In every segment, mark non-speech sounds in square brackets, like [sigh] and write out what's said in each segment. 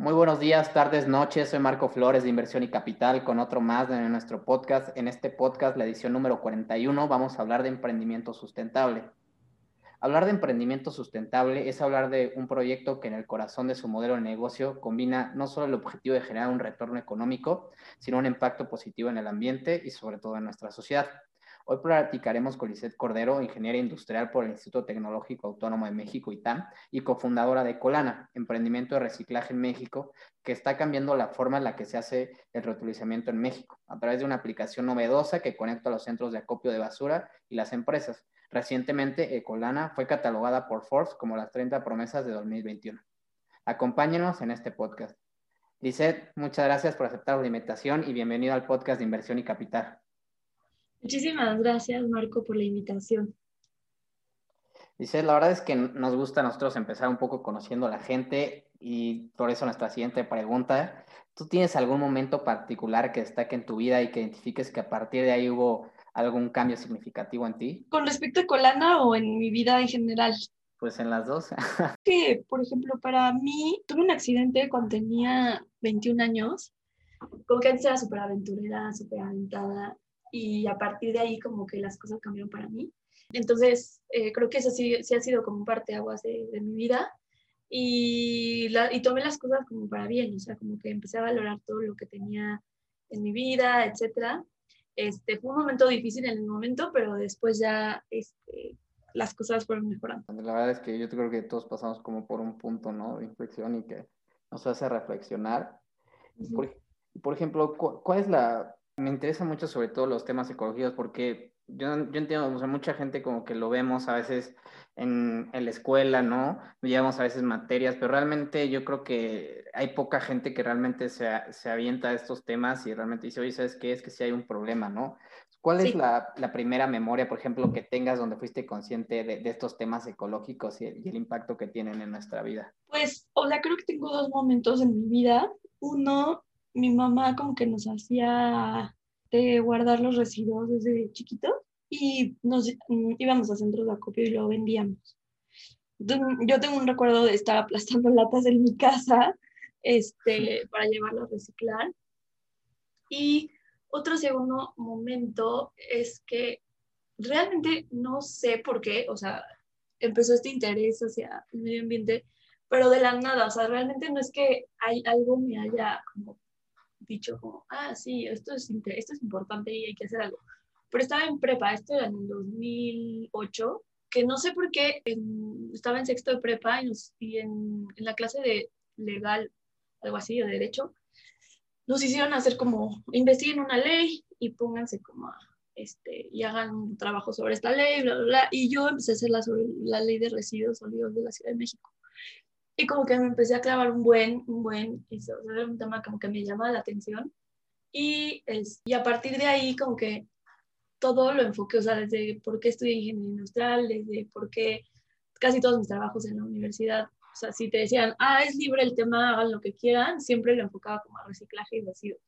Muy buenos días, tardes, noches. Soy Marco Flores de Inversión y Capital con otro más de nuestro podcast. En este podcast, la edición número 41, vamos a hablar de emprendimiento sustentable. Hablar de emprendimiento sustentable es hablar de un proyecto que en el corazón de su modelo de negocio combina no solo el objetivo de generar un retorno económico, sino un impacto positivo en el ambiente y sobre todo en nuestra sociedad. Hoy platicaremos con Lisette Cordero, ingeniera industrial por el Instituto Tecnológico Autónomo de México, ITAM, y cofundadora de Colana, emprendimiento de reciclaje en México, que está cambiando la forma en la que se hace el reutilizamiento en México, a través de una aplicación novedosa que conecta los centros de acopio de basura y las empresas. Recientemente, Ecolana fue catalogada por Forbes como las 30 promesas de 2021. Acompáñenos en este podcast. Lisette, muchas gracias por aceptar la invitación y bienvenido al podcast de Inversión y Capital. Muchísimas gracias, Marco, por la invitación. Dice, la verdad es que nos gusta a nosotros empezar un poco conociendo a la gente y por eso nuestra siguiente pregunta. ¿Tú tienes algún momento particular que destaque en tu vida y que identifiques que a partir de ahí hubo algún cambio significativo en ti? ¿Con respecto a Colana o en mi vida en general? Pues en las dos. [laughs] que, por ejemplo, para mí, tuve un accidente cuando tenía 21 años. Como que antes era súper aventurera, súper aventada y a partir de ahí como que las cosas cambiaron para mí. Entonces, eh, creo que eso sí, sí, ha sido como un parteaguas de, de mi vida y, la, y tomé las cosas como para bien, o sea, como que empecé a valorar todo lo que tenía en mi vida, etcétera. Este, fue un momento difícil en el momento, pero después ya este, las cosas fueron mejorando. La verdad es que yo creo que todos pasamos como por un punto, ¿no? De inflexión y que nos hace reflexionar. por, por, ejemplo, ¿cuál es la me interesa mucho sobre todo los temas ecológicos porque yo, yo entiendo, o sea, mucha gente como que lo vemos a veces en, en, la escuela, ¿no? Llevamos a veces materias, pero realmente yo creo que hay poca gente que realmente se, se avienta a estos temas y realmente dice, oye, ¿sabes qué? Es que sí hay un problema, ¿no? ¿Cuál sí. es la, la, primera memoria, por ejemplo, que tengas donde fuiste consciente de, de estos temas ecológicos y, y el impacto que tienen en nuestra vida? Pues, sea, creo que tengo dos momentos en mi vida. Uno mi mamá como que nos hacía de guardar los residuos desde chiquitos y nos mm, íbamos a centros de acopio y lo vendíamos. Yo tengo un recuerdo de estar aplastando [laughs] latas en mi casa este, [laughs] para llevarlo a reciclar. Y otro segundo momento es que realmente no sé por qué, o sea, empezó este interés hacia el medio ambiente, pero de la nada, o sea, realmente no es que hay, algo me haya como dicho como, ah, sí, esto es, esto es importante y hay que hacer algo. Pero estaba en prepa, esto era en el 2008, que no sé por qué en, estaba en sexto de prepa y, y en, en, la clase de legal, algo así, de derecho, nos hicieron hacer como, investiguen una ley y pónganse como a, este, y hagan un trabajo sobre esta ley, bla, bla, bla. Y yo empecé a hacer la, sobre la ley de residuos sólidos de la Ciudad de México. Y como que me empecé a clavar un buen, un buen, eso era un tema como que me llama la atención. Y, es, y a partir de ahí como que todo lo enfoqué, o sea, desde por qué estudié ingeniería industrial, desde por qué casi todos mis trabajos en la universidad, o sea, si te decían, ah, es libre el tema, hagan lo que quieran, siempre lo enfocaba como a reciclaje y residuos.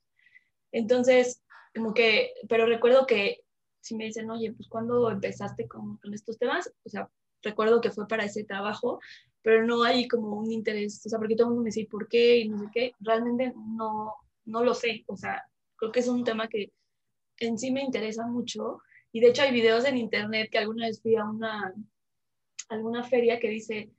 Entonces, como que, pero recuerdo que si me dicen, oye, pues ¿cuándo empezaste con, con estos temas? O sea, recuerdo que fue para ese trabajo, pero no hay como un interés, o sea, porque todo el mundo me dice, ¿por qué? Y no sé qué, realmente no, no lo sé, o sea, creo que es un tema que en sí me interesa mucho, y de hecho hay videos en internet que alguna vez fui a una, alguna feria que dice,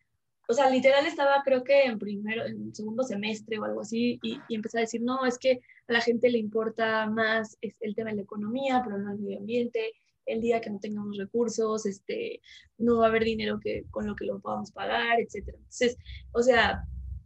o sea, literal estaba creo que en primero, en segundo semestre o algo así, y, y empecé a decir, no, es que a la gente le importa más el tema de la economía, pero no el medio ambiente, el día que no tengamos recursos, este, no va a haber dinero que, con lo que lo podamos pagar, etc. Entonces, o sea,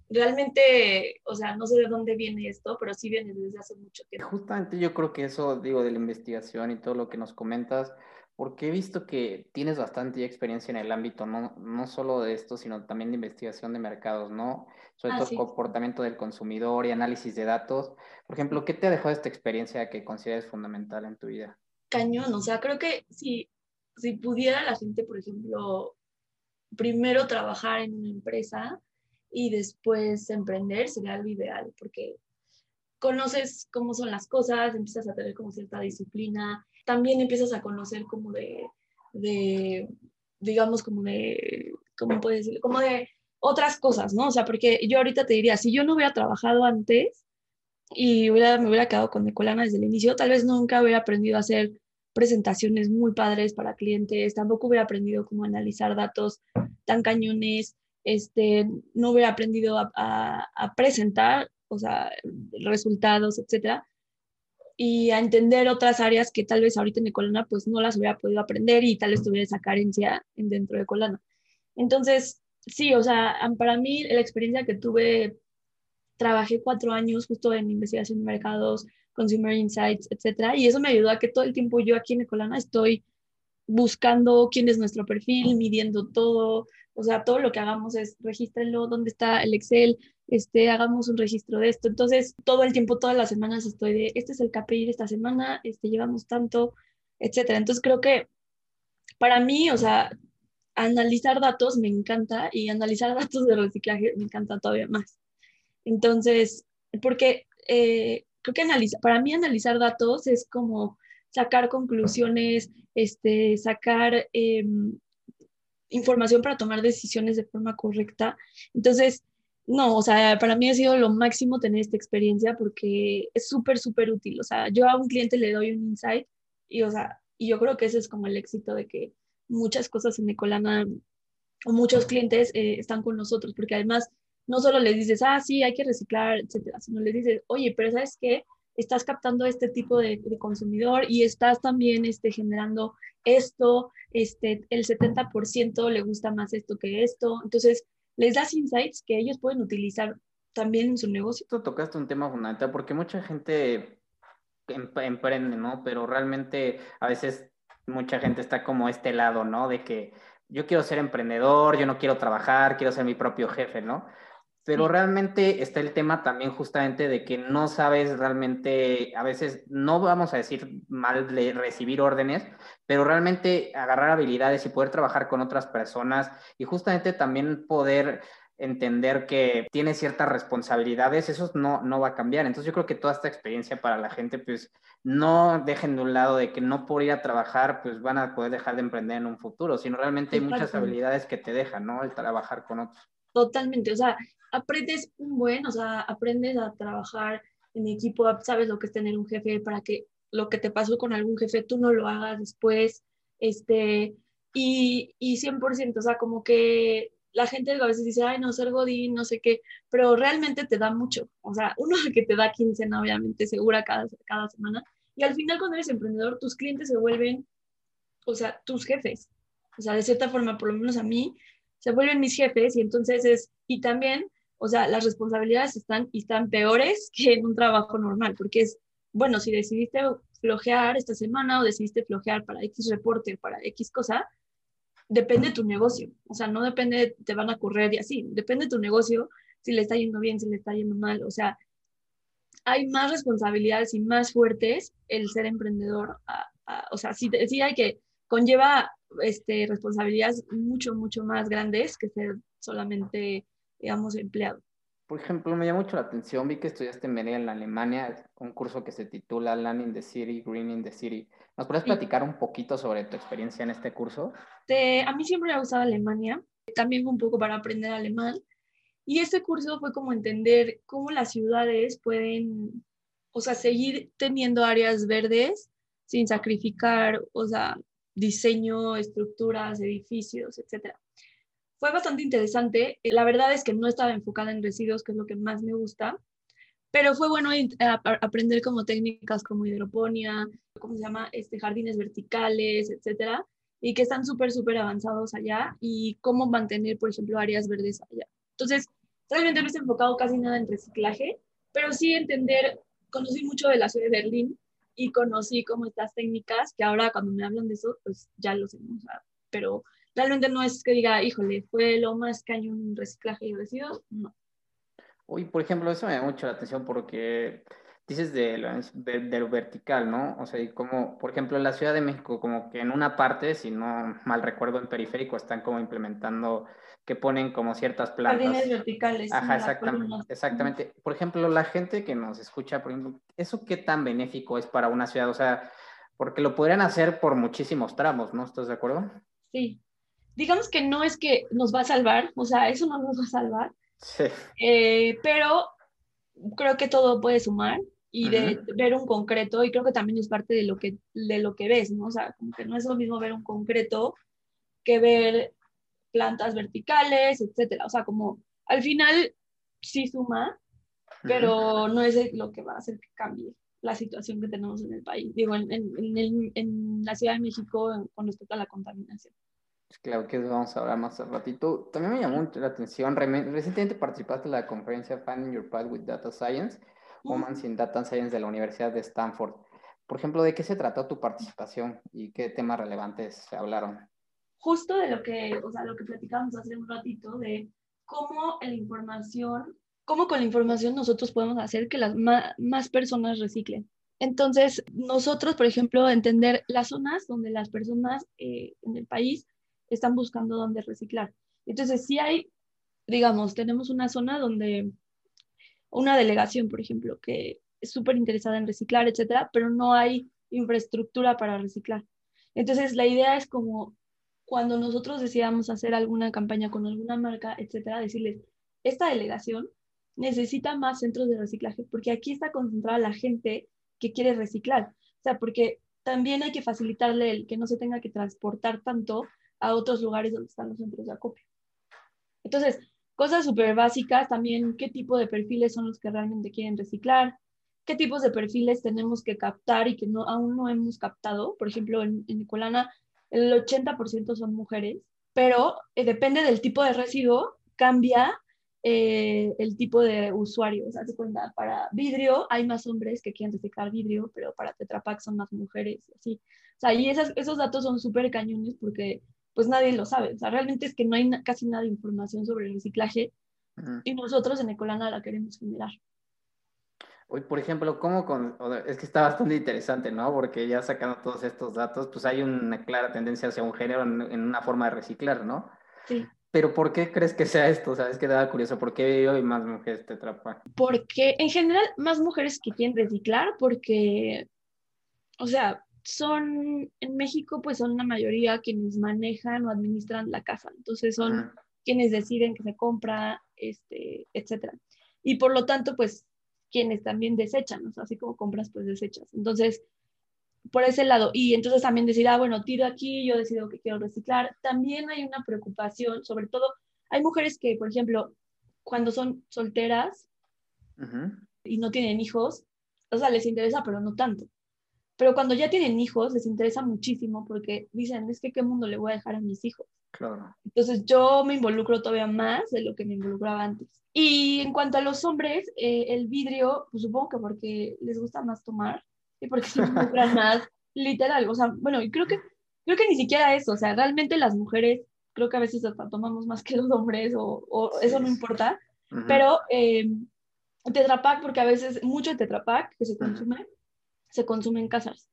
realmente, o sea, no sé de dónde viene esto, pero sí viene desde hace mucho tiempo. Justamente yo creo que eso, digo, de la investigación y todo lo que nos comentas, porque he visto que tienes bastante experiencia en el ámbito, no, no solo de esto, sino también de investigación de mercados, ¿no? Sobre ah, todo sí. comportamiento del consumidor y análisis de datos. Por ejemplo, ¿qué te ha dejado esta experiencia que consideras fundamental en tu vida? Cañón, o sea, creo que si, si pudiera la gente, por ejemplo, primero trabajar en una empresa y después emprender, sería lo ideal, porque conoces cómo son las cosas, empiezas a tener como cierta disciplina, también empiezas a conocer como de, de digamos, como de, ¿cómo puedes decirlo? Como de otras cosas, ¿no? O sea, porque yo ahorita te diría, si yo no hubiera trabajado antes y hubiera, me hubiera quedado con Nicolana desde el inicio, tal vez nunca hubiera aprendido a hacer presentaciones muy padres para clientes, tampoco hubiera aprendido cómo analizar datos tan cañones, este, no hubiera aprendido a, presentar, o sea, resultados, etcétera y a entender otras áreas que tal vez ahorita en Ecolana pues no las hubiera podido aprender y tal vez tuviera esa carencia dentro de Ecolana. Entonces, sí, o sea, para mí la experiencia que tuve, trabajé cuatro años justo en investigación de mercados, consumer insights, etcétera, y eso me ayudó a que todo el tiempo yo aquí en Ecolana estoy buscando quién es nuestro perfil, midiendo todo, o sea, todo lo que hagamos es regístrenlo, dónde está el Excel, este, hagamos un registro de esto. Entonces, todo el tiempo, todas las semanas estoy de, este es el KPI de esta semana, este, llevamos tanto, etcétera. Entonces, creo que para mí, o sea, analizar datos me encanta y analizar [laughs] datos de reciclaje me encanta todavía más. Entonces, porque eh, creo que analiza, para mí analizar datos es como sacar conclusiones, este, sacar em, información para tomar decisiones de forma correcta. Entonces, no, o sea, para mí ha sido lo máximo tener esta experiencia porque es súper, súper útil. O sea, yo a un cliente le doy un insight y, o sea, y yo creo que ese es como el éxito de que muchas cosas en Ecolana o muchos clientes eh, están con nosotros, porque además no solo les dices, ah, sí, hay que reciclar, etcétera, sino les dices, oye, pero ¿sabes qué? Estás captando este tipo de, consumidor y estás también este, generando esto, este, el 70% le gusta más esto que esto. Entonces, les das insights que ellos pueden utilizar también en su negocio. Tú tocaste un tema fundamental porque mucha gente emprende, ¿no? Pero realmente a veces mucha gente está como este lado, ¿no? De que yo quiero ser emprendedor, yo no quiero trabajar, quiero ser mi propio jefe, ¿no? Pero realmente está el tema también justamente de que no sabes realmente, a veces no vamos a decir mal de recibir órdenes, pero realmente agarrar habilidades y poder trabajar con otras personas y justamente también poder entender que tiene ciertas responsabilidades, eso no, no va a cambiar. Entonces yo creo que toda esta experiencia para la gente, pues no dejen de un lado de que no por ir a trabajar, pues van a poder dejar de emprender en un futuro, sino realmente hay muchas habilidades que te dejan, ¿no? El trabajar con otros. Totalmente, o sea, aprendes un buen, o sea, aprendes a trabajar en equipo, sabes lo que es tener un jefe para que lo que te pasó con algún jefe tú no lo hagas después, este, y, y 100%, o sea, como que la gente a veces dice, ay, no, ser godín, no sé qué, pero realmente te da mucho, o sea, uno [laughs] que te da quincena, obviamente, segura cada, cada semana, y al final cuando eres emprendedor, tus clientes se vuelven, o sea, tus jefes, o sea, de cierta forma, por lo menos a mí, se vuelven mis jefes y entonces es, y también o sea, las responsabilidades están, están peores [laughs] que en un trabajo normal, porque es, bueno, si decidiste flojear esta semana o decidiste flojear para X reporte para X cosa, depende de tu negocio. O sea, no depende, te van a correr y así, depende de tu negocio, si le está yendo bien, si le está yendo mal. O sea, hay más responsabilidades y más fuertes el ser emprendedor. o sea, sí, sí hay que, conlleva este, responsabilidades mucho, mucho más grandes que ser solamente digamos, empleado. Por ejemplo, me llama mucho la atención, vi que estudiaste en en Alemania, un curso que se titula Land in the City, Green in the City. ¿Nos puedes platicar un poquito sobre tu experiencia en este curso? a mí siempre me ha gustado Alemania, también un poco para aprender alemán. Y este curso fue como entender cómo las ciudades pueden, o sea, seguir teniendo áreas verdes sin sacrificar, o sea, diseño, estructuras, edificios, etcétera. Fue bastante interesante. La verdad es que no estaba enfocada en residuos, que es lo que más me gusta, pero fue bueno aprender como técnicas como hidroponía, ¿cómo se llama? Este, jardines verticales, etcétera, y que están súper, súper avanzados allá y cómo mantener, por ejemplo, áreas verdes allá. Entonces, realmente no he enfocado casi nada en reciclaje, pero sí entender, conocí mucho de la ciudad de Berlín y conocí como estas técnicas que ahora cuando me hablan de eso, pues ya lo sé, pero realmente no es que diga, híjole, fue lo más cañón reciclaje y residuos, no. Uy, por ejemplo, eso me da mucho la atención porque dices de lo, de, lo, vertical, ¿no? O sea, y como, por ejemplo, en la Ciudad de México, como que en una parte, si no mal recuerdo, en periférico están como implementando que ponen como ciertas plantas. Jardines verticales. Ajá, exactamente, exactamente. Por ejemplo, la gente que nos escucha, por ejemplo, ¿eso qué tan benéfico es para una ciudad? O sea, porque lo podrían hacer por muchísimos tramos, ¿no? ¿Estás de acuerdo? Sí, digamos que no es que nos va a salvar, o sea, eso no nos va a salvar, sí. Eh, pero creo que todo puede sumar y de ver un concreto, y creo que también es parte de lo que, de lo que ves, ¿no? O sea, como que no es lo mismo ver un concreto que ver plantas verticales, etcétera. O sea, como al final sí suma, pero no es lo que va a hacer que cambie la situación que tenemos en el país, digo, en, en, en, en la Ciudad de México con respecto a la contaminación. Claro que vamos a hablar más al ratito. También me llamó la atención, recientemente participaste en la conferencia Finding Your Path with Data Science, Women in Data Science de la Universidad de Stanford. Por ejemplo, ¿de qué se trató tu participación y qué temas relevantes se hablaron? Justo de lo que, o sea, lo que platicamos hace un ratito, de cómo la información, cómo con la información nosotros podemos hacer que las más, personas reciclen. Entonces, nosotros, por ejemplo, entender las zonas donde las personas eh, en el país están buscando dónde reciclar. Entonces, si hay, digamos, tenemos una zona donde una delegación, por ejemplo, que es súper interesada en reciclar, etcétera, pero no hay infraestructura para reciclar. Entonces, la idea es como cuando nosotros decidamos hacer alguna campaña con alguna marca, etcétera, decirles, esta delegación necesita más centros de reciclaje porque aquí está concentrada la gente que quiere reciclar. O sea, porque también hay que facilitarle el que no se tenga que transportar tanto a otros lugares donde están los centros de acopio. Entonces, cosas súper básicas también, qué tipo de perfiles son los que realmente quieren reciclar, qué tipos de perfiles tenemos que captar y que no, aún no hemos captado. Por ejemplo, en, en Nicolana el 80% son mujeres, pero eh, depende del tipo de residuo, cambia eh, el tipo de usuario. O sea, cuenta, para vidrio hay más hombres que quieren reciclar vidrio, pero para Tetra Pak son más mujeres así. O sea, y esas, esos datos son súper cañones porque pues nadie lo sabe. O sea, realmente es que no hay casi nada de información sobre el reciclaje y nosotros en Ecolana la queremos generar. Hoy, por ejemplo, ¿cómo con, es que está bastante interesante, ¿no? Porque ya sacando todos estos datos, pues hay una clara tendencia hacia un género en, una forma de reciclar, ¿no? Sí. Pero ¿por qué crees que sea esto? ¿Sabes qué da curioso? ¿Por qué hoy más mujeres te atrapan? Porque en general más mujeres que quieren reciclar porque, o sea, son, en México, pues son la mayoría quienes manejan o administran la casa. Entonces son quienes deciden que se compra, este, etcétera. Y por lo tanto, pues quienes también desechan, o sea, así como compras, pues desechas. Entonces, por ese lado. Y entonces también decir, ah, bueno, tiro aquí, yo decido que quiero reciclar. También hay una preocupación, sobre todo, hay mujeres que, por ejemplo, cuando son solteras y no tienen hijos, o sea, les interesa, pero no tanto. Pero cuando ya tienen hijos, les interesa muchísimo porque dicen, es que qué mundo le voy a dejar a mis hijos. Claro. Entonces yo me involucro todavía más de lo que me involucraba antes. Y en cuanto a los hombres, eh, el vidrio, pues supongo que porque les gusta más tomar y porque se involucran [laughs] más, literal. O sea, bueno, y creo que, creo que ni siquiera eso. O sea, realmente las mujeres, creo que a veces hasta tomamos más que los hombres o, o eso no importa. Pero eh, Tetrapac, porque a veces mucho Tetrapac que se consume, se consume en casas.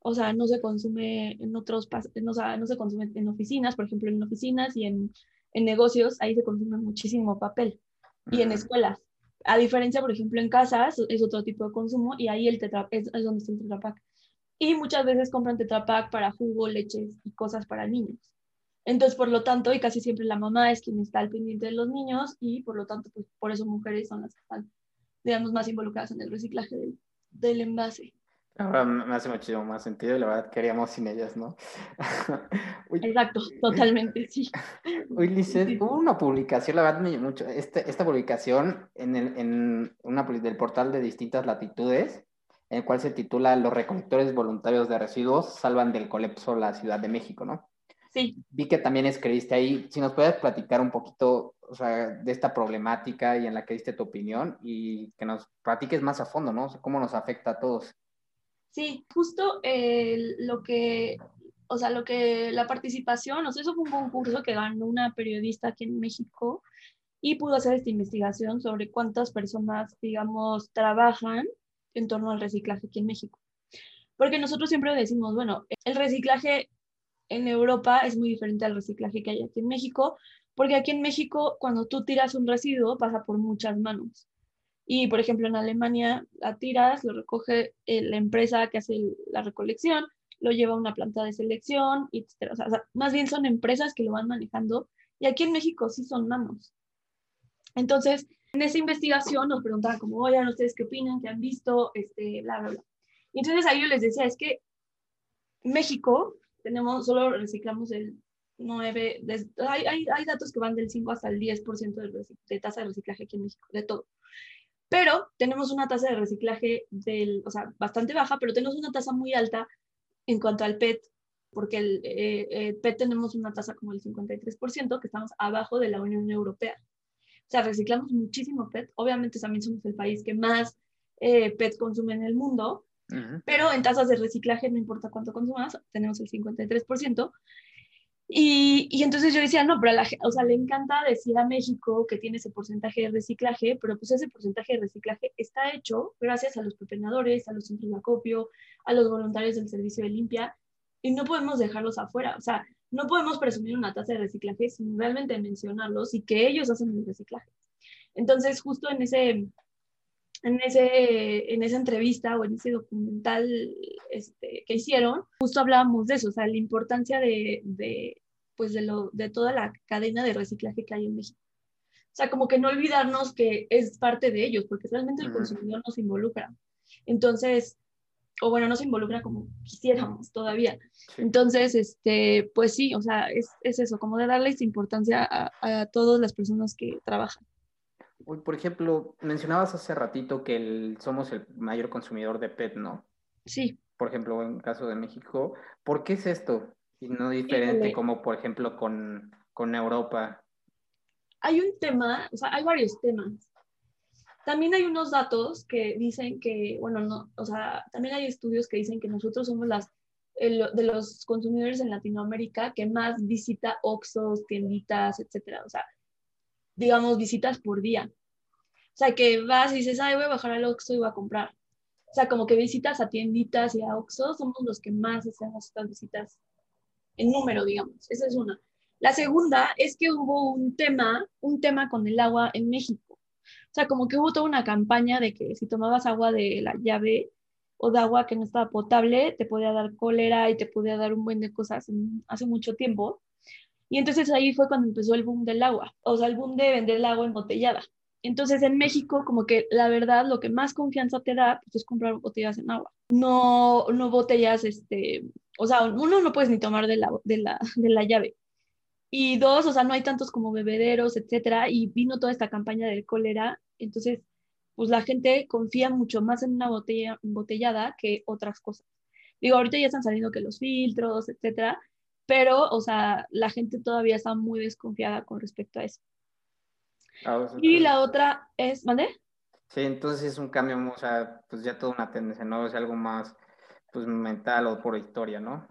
O sea, no se consume en otros, no, no se consume en oficinas, por ejemplo, en oficinas y en, en negocios, ahí se consume muchísimo papel. Y en escuelas. A diferencia, por ejemplo, en casas es otro tipo de consumo y ahí el tetra, es, es donde está el Tetra Pak. Y muchas veces compran Tetra Pak para jugo, leches y cosas para niños. Entonces, por lo tanto, y casi siempre la mamá es quien está al pendiente de los niños y por lo tanto, pues por eso mujeres son las que están, digamos, más involucradas en el reciclaje del, del envase. Ahora me hace muchísimo más sentido y la verdad queríamos sin ellas, ¿no? [laughs] Exacto, totalmente, sí. [laughs] Uy, Lizeth, hubo una publicación, la verdad me mucho, este, esta publicación en, el, en una del portal de distintas latitudes, en el cual se titula Los recolectores voluntarios de residuos salvan del colepso la Ciudad de México, ¿no? Sí. Vi que también escribiste ahí, si nos puedes platicar un poquito o sea, de esta problemática y en la que diste tu opinión y que nos platiques más a fondo, ¿no? cómo nos afecta a todos. Sí, justo lo que, o sea, lo que la participación, o sea, eso fue un concurso que ganó una periodista aquí en México y pudo hacer esta investigación sobre cuántas personas, digamos, trabajan en torno al reciclaje aquí en México. Porque nosotros siempre decimos, bueno, el reciclaje en Europa es muy diferente al reciclaje que hay aquí en México, porque aquí en México, cuando tú tiras un residuo, pasa por muchas manos. Y, por ejemplo, en Alemania la tiras, lo recoge eh, la empresa que hace la recolección, lo lleva a una planta de selección, etc. O sea, más bien son empresas que lo van manejando y aquí en México sí son manos. Entonces, en esa investigación nos preguntaban como, oigan, ¿ustedes qué opinan? ¿Qué han visto? Este, bla, bla, bla. Y entonces ahí yo les decía, es que México tenemos, solo reciclamos el 9, hay, hay, hay, datos que van del 5 hasta el 10% de, de tasa de reciclaje aquí en México, de todo. Pero tenemos una tasa de reciclaje del, o sea, bastante baja, pero tenemos una tasa muy alta en cuanto al PET, porque el eh, PET tenemos una tasa como el 53%, que estamos abajo de la Unión Europea. O sea, reciclamos muchísimo PET. Obviamente también somos el país que más eh, PET consume en el mundo, pero en tasas de reciclaje, no importa cuánto consumas, tenemos el 53%. Y, y, entonces yo decía, no, pero a la, o sea, le encanta decir a México que tiene ese porcentaje de reciclaje, pero pues ese porcentaje de reciclaje está hecho gracias a los pepenadores, a los centros de acopio, a los voluntarios del servicio de limpia, y no podemos dejarlos afuera. O sea, no podemos presumir una tasa de reciclaje sin realmente mencionarlos y que ellos hacen el reciclaje. Entonces, justo en ese, en ese, en esa entrevista o en ese documental este, que hicieron, justo hablábamos de eso, o sea, la importancia de, de, pues de, lo, de toda la cadena de reciclaje que hay en México. O sea, como que no olvidarnos que es parte de ellos, porque realmente el consumidor nos involucra. Entonces, o bueno, no se involucra como quisiéramos todavía. Entonces, este, pues sí, o sea, es, es eso, como de darles importancia a, a, todas las personas que trabajan. Por ejemplo, mencionabas hace ratito que el, somos el mayor consumidor de PET, ¿no? Sí. Por ejemplo, en el caso de México, ¿por qué es esto? Y no diferente como, por ejemplo, con, con Europa. Hay un tema, o sea, hay varios temas. También hay unos datos que dicen que, bueno, no, o sea, también hay estudios que dicen que nosotros somos las de los consumidores en Latinoamérica que más visita Oxxos, tienditas, etcétera. O sea, digamos, visitas por día. O sea, que vas y dices, ay, voy a bajar al Oxxo y voy a comprar. O sea, como que visitas a tienditas y a Oxxo, somos los que más hacemos estas visitas en número, digamos. Esa es una. La segunda es que hubo un tema, un tema con el agua en México. O sea, como que hubo toda una campaña de que si tomabas agua de la llave o de agua que no estaba potable, te podía dar cólera y te podía dar un buen de cosas hace mucho tiempo. Y entonces ahí fue cuando empezó el boom del agua, o sea, el boom de vender el agua embotellada. Entonces en México como que la verdad lo que más confianza te da pues, es comprar botellas en agua. No, no botellas, este, o sea, uno no puedes ni tomar de la, de la, de la llave. Y dos, o sea, no hay tantos como bebederos, etcétera, y vino toda esta campaña del cólera, entonces, pues la gente confía mucho más en una botella embotellada que otras cosas. Digo, ahorita ya están saliendo que los filtros, etcétera, pero, o sea, la gente todavía está muy desconfiada con respecto a eso. Ah, y la otra es, ¿vale? Sí, entonces es un cambio, o sea, pues ya toda una tendencia, ¿no? Es algo más, pues mental o por historia, ¿no?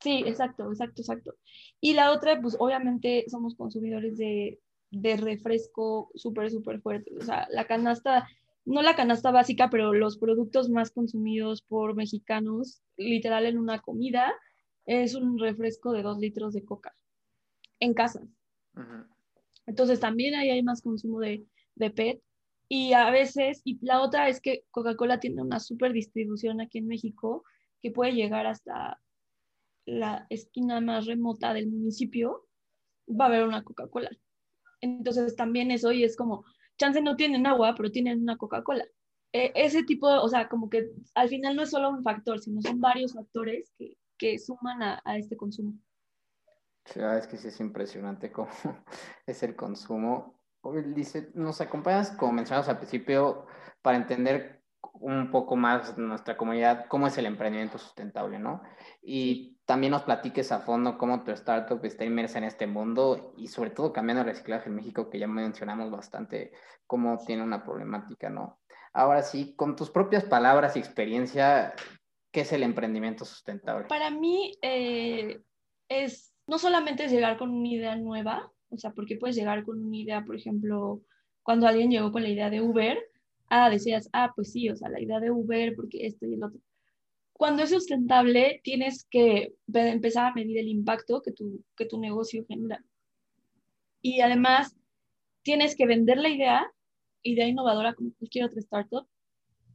Sí, exacto, exacto, exacto. Y la otra, pues obviamente somos consumidores de, de refresco súper, súper fuerte. O sea, la canasta, no la canasta básica, pero los productos más consumidos por mexicanos, literal en una comida, es un refresco de dos litros de coca en casa. Entonces también ahí hay más consumo de, de PET. Y a veces, y la otra es que Coca-Cola tiene una súper distribución aquí en México que puede llegar hasta la esquina más remota del municipio, va a haber una Coca-Cola. Entonces también eso y es como, chance no tienen agua, pero tienen una Coca-Cola. E, ese tipo, o sea, como que al final no es solo un factor, sino son varios factores que, que suman a, a, este consumo. Sí, es que sí es impresionante [laughs] cómo es el consumo. Dice, nos acompañas, como mencionamos al principio, para entender un poco más nuestra comunidad, cómo es el emprendimiento sustentable, ¿no? Y también nos platiques a fondo cómo tu startup está inmersa en este mundo y sobre todo cambiando el reciclaje en México, que ya mencionamos bastante cómo tiene una problemática, ¿no? Ahora sí, con tus propias palabras y experiencia, ¿qué es el emprendimiento sustentable? Para mí eh, es no solamente es llegar con una idea nueva, o sea, porque puedes llegar con una idea, por ejemplo, cuando alguien llegó con la idea de Uber, ah, decías, ah, pues sí, o sea, la idea de Uber, porque esto y el otro. Cuando es sustentable, tienes que empezar a medir el impacto que tu, que tu negocio genera. Y además, tienes que vender la idea, idea innovadora como cualquier otra startup,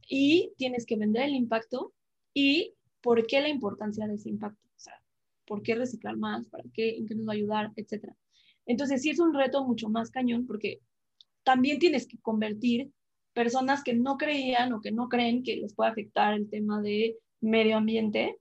y tienes que vender el impacto y por qué la importancia de ese impacto, o sea, por qué reciclar más, para qué, en qué nos va a ayudar, etcétera. Entonces sí es un reto mucho más cañón porque también tienes que convertir personas que no creían o que no creen que les puede afectar el tema de medio ambiente.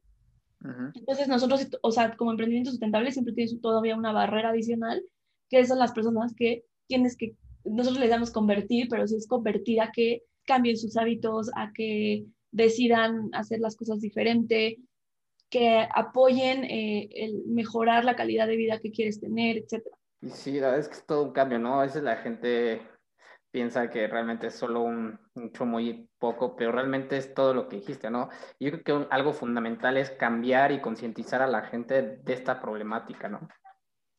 Entonces nosotros, o sea, como emprendimiento sustentable siempre tienes todavía una barrera adicional, que son las personas que tienes que, nosotros les damos convertir, pero si es convertir a que cambien sus hábitos, a que decidan hacer las cosas diferente, que apoyen eh, el mejorar la calidad de vida que quieres tener, etc. Sí, la verdad es que es todo un cambio, ¿no? A veces la gente piensa que realmente es solo un mucho muy poco, pero realmente es todo lo que dijiste, ¿no? Yo creo que algo fundamental es cambiar y concientizar a la gente de esta problemática, ¿no?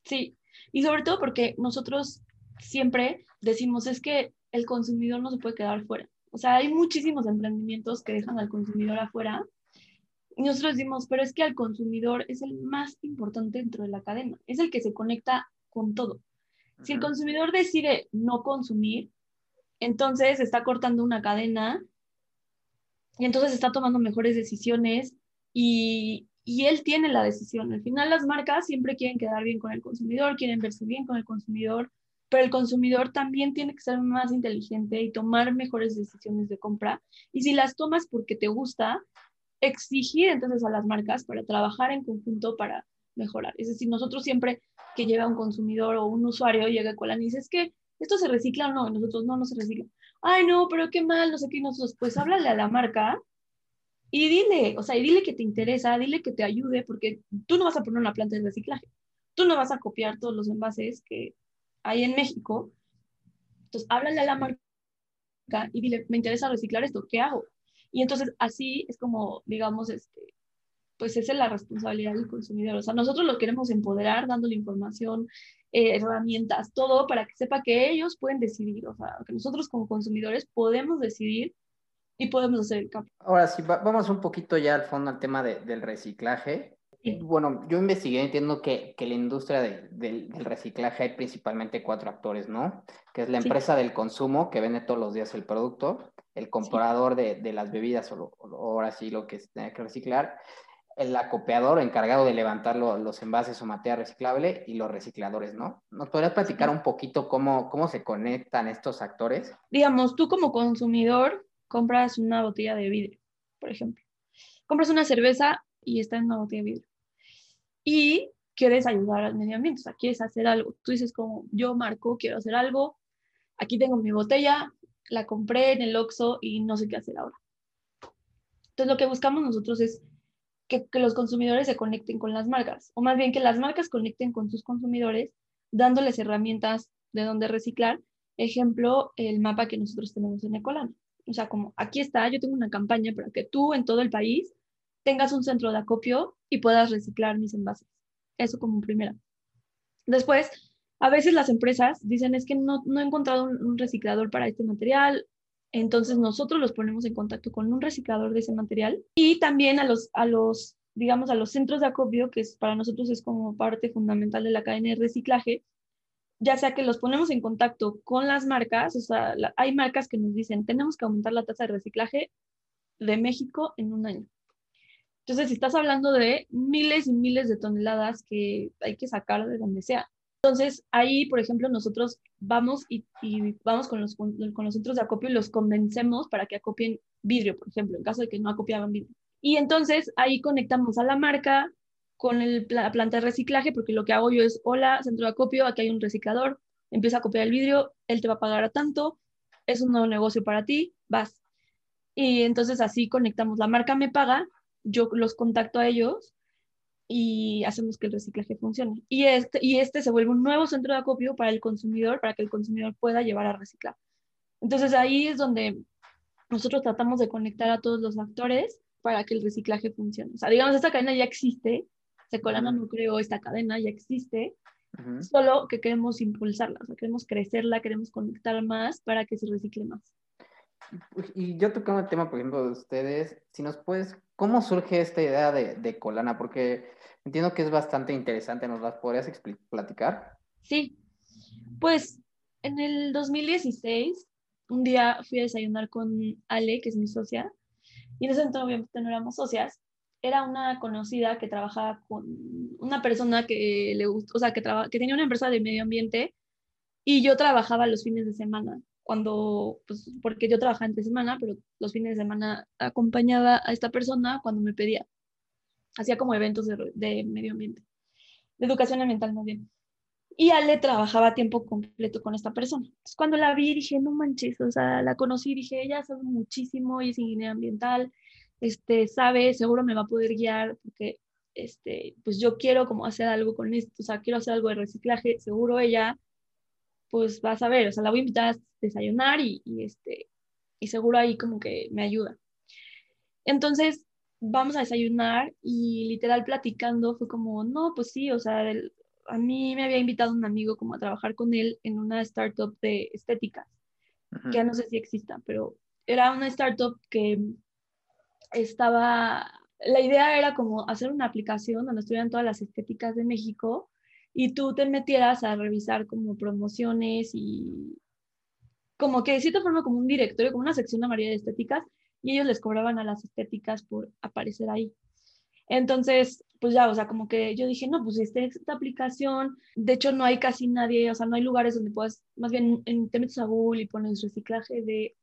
Sí, y sobre todo porque nosotros siempre decimos es que el consumidor no se puede quedar fuera. O sea, hay muchísimos emprendimientos que dejan al consumidor afuera. Y nosotros decimos, pero es que el consumidor es el más importante dentro de la cadena, es el que se conecta con todo. Si el consumidor decide no consumir, entonces está cortando una cadena y entonces está tomando mejores decisiones y, y, él tiene la decisión. Al final las marcas siempre quieren quedar bien con el consumidor, quieren verse bien con el consumidor, pero el consumidor también tiene que ser más inteligente y tomar mejores decisiones de compra. Y si las tomas porque te gusta, exigir entonces a las marcas para trabajar en conjunto para mejorar. Es decir, nosotros siempre que llega un consumidor o un usuario llega con la y dice, es que ¿esto se recicla o no? Y nosotros, no, no se recicla. Ay, no, pero qué mal, no sé qué. Y nosotros, pues háblale a la marca y dile, o sea, y dile que te interesa, dile que te ayude, porque tú no vas a poner una planta de reciclaje. Tú no vas a copiar todos los envases que hay en México. Entonces, háblale a la marca y dile, me interesa reciclar esto, ¿qué hago? Y entonces así es como, digamos, este, pues esa es la responsabilidad del consumidor. O sea, nosotros lo queremos empoderar, dándole información, eh, herramientas, todo para que sepa que ellos pueden decidir, o sea, que nosotros como consumidores podemos decidir y podemos hacer el cambio. Ahora sí, vamos un poquito ya al fondo al tema del reciclaje. Bueno, yo investigué, entiendo que, que la industria del reciclaje hay principalmente cuatro actores, ¿no? Que es la empresa del consumo que vende todos los días el producto, el comprador de, de, las bebidas o, ahora sí lo que se tiene que reciclar, el acopiador encargado de levantar los envases o materia reciclable y los recicladores, ¿no? ¿Nos podrías platicar un poquito cómo, cómo se conectan estos actores? Digamos, tú como consumidor compras una botella de vidrio, por ejemplo. Compras una cerveza y está en una botella de vidrio. Y quieres ayudar al medio ambiente, o sea, quieres hacer algo. Tú dices como, yo, Marco, quiero hacer algo, aquí tengo mi botella, la compré en el Oxxo y no sé qué hacer ahora. Entonces, lo que buscamos nosotros es que, los consumidores se conecten con las marcas, o más bien que las marcas conecten con sus consumidores, dándoles herramientas de dónde reciclar. Ejemplo, el mapa que nosotros tenemos en Ecolana. O sea, como aquí está, yo tengo una campaña para que tú en todo el país tengas un centro de acopio y puedas reciclar mis envases. Eso como primera. Después, a veces las empresas dicen es que no, no he encontrado un reciclador para este material entonces nosotros los ponemos en contacto con un reciclador de ese material y también a los, a los digamos, a los centros de acopio, que es, para nosotros es como parte fundamental de la cadena de reciclaje, ya sea que los ponemos en contacto con las marcas, o sea, hay marcas que nos dicen, tenemos que aumentar la tasa de reciclaje de México en un año. Entonces, estás hablando de miles y miles de toneladas que hay que sacar de donde sea. Entonces, ahí, por ejemplo, nosotros vamos y, vamos con los, con, los centros de acopio y los convencemos para que acopien vidrio, por ejemplo, en caso de que no acopiaban vidrio. Y entonces ahí conectamos a la marca con el, la planta de reciclaje, porque lo que hago yo es, hola, centro de acopio, aquí hay un reciclador, empieza a copiar el vidrio, él te va a pagar a tanto, es un nuevo negocio para ti, vas. Y entonces así conectamos, la marca me paga, yo los contacto a ellos y hacemos que el reciclaje funcione. Y este, y este se vuelve un nuevo centro de acopio para el consumidor, para que el consumidor pueda llevar a reciclar. Entonces ahí es donde nosotros tratamos de conectar a todos los actores para que el reciclaje funcione. O sea, digamos, esta cadena ya existe, Secolana no creó esta cadena, ya existe, solo que queremos impulsarla, o sea, queremos crecerla, queremos conectar más para que se recicle más. Y yo tocando el tema, por ejemplo, de ustedes, si nos puedes, ¿cómo surge esta idea de, Colana? Porque entiendo que es bastante interesante, ¿nos las podrías platicar? Sí, pues en el 2016, un día fui a desayunar con Ale, que es mi socia, y en ese entonces obviamente no éramos socias, era una conocida que trabajaba con una persona que le gustó, o sea, que, que tenía una empresa de medio ambiente y yo trabajaba los fines de semana, cuando, pues, porque yo trabajaba entre semana, pero los fines de semana acompañaba a esta persona cuando me pedía. Hacía como eventos de, de medio ambiente, de educación ambiental más bien. Y Ale trabajaba a tiempo completo con esta persona. Entonces, cuando la vi, dije, no manches, o sea, la conocí, dije, ella sabe muchísimo y es ingeniera ambiental, este, sabe, seguro me va a poder guiar, porque, este, pues yo quiero como hacer algo con esto, o sea, quiero hacer algo de reciclaje, seguro ella, pues va a saber, o sea, la voy a invitar a desayunar y, y este, y seguro ahí como que me ayuda. Entonces, vamos a desayunar y literal platicando fue como, no, pues sí, o sea, el, a mí me había invitado un amigo como a trabajar con él en una startup de estética, que ya no sé si exista, pero era una startup que estaba, la idea era como hacer una aplicación donde estuvieran todas las estéticas de México y tú te metieras a revisar como promociones y como que de cierta forma como un directorio, como una sección amarilla de estéticas y ellos les cobraban a las estéticas por aparecer ahí. Entonces, pues ya, o sea, como que yo dije, no, pues esta, esta aplicación, de hecho no hay casi nadie, o sea, no hay lugares donde puedas, más bien en, te metes a Google y pones reciclaje de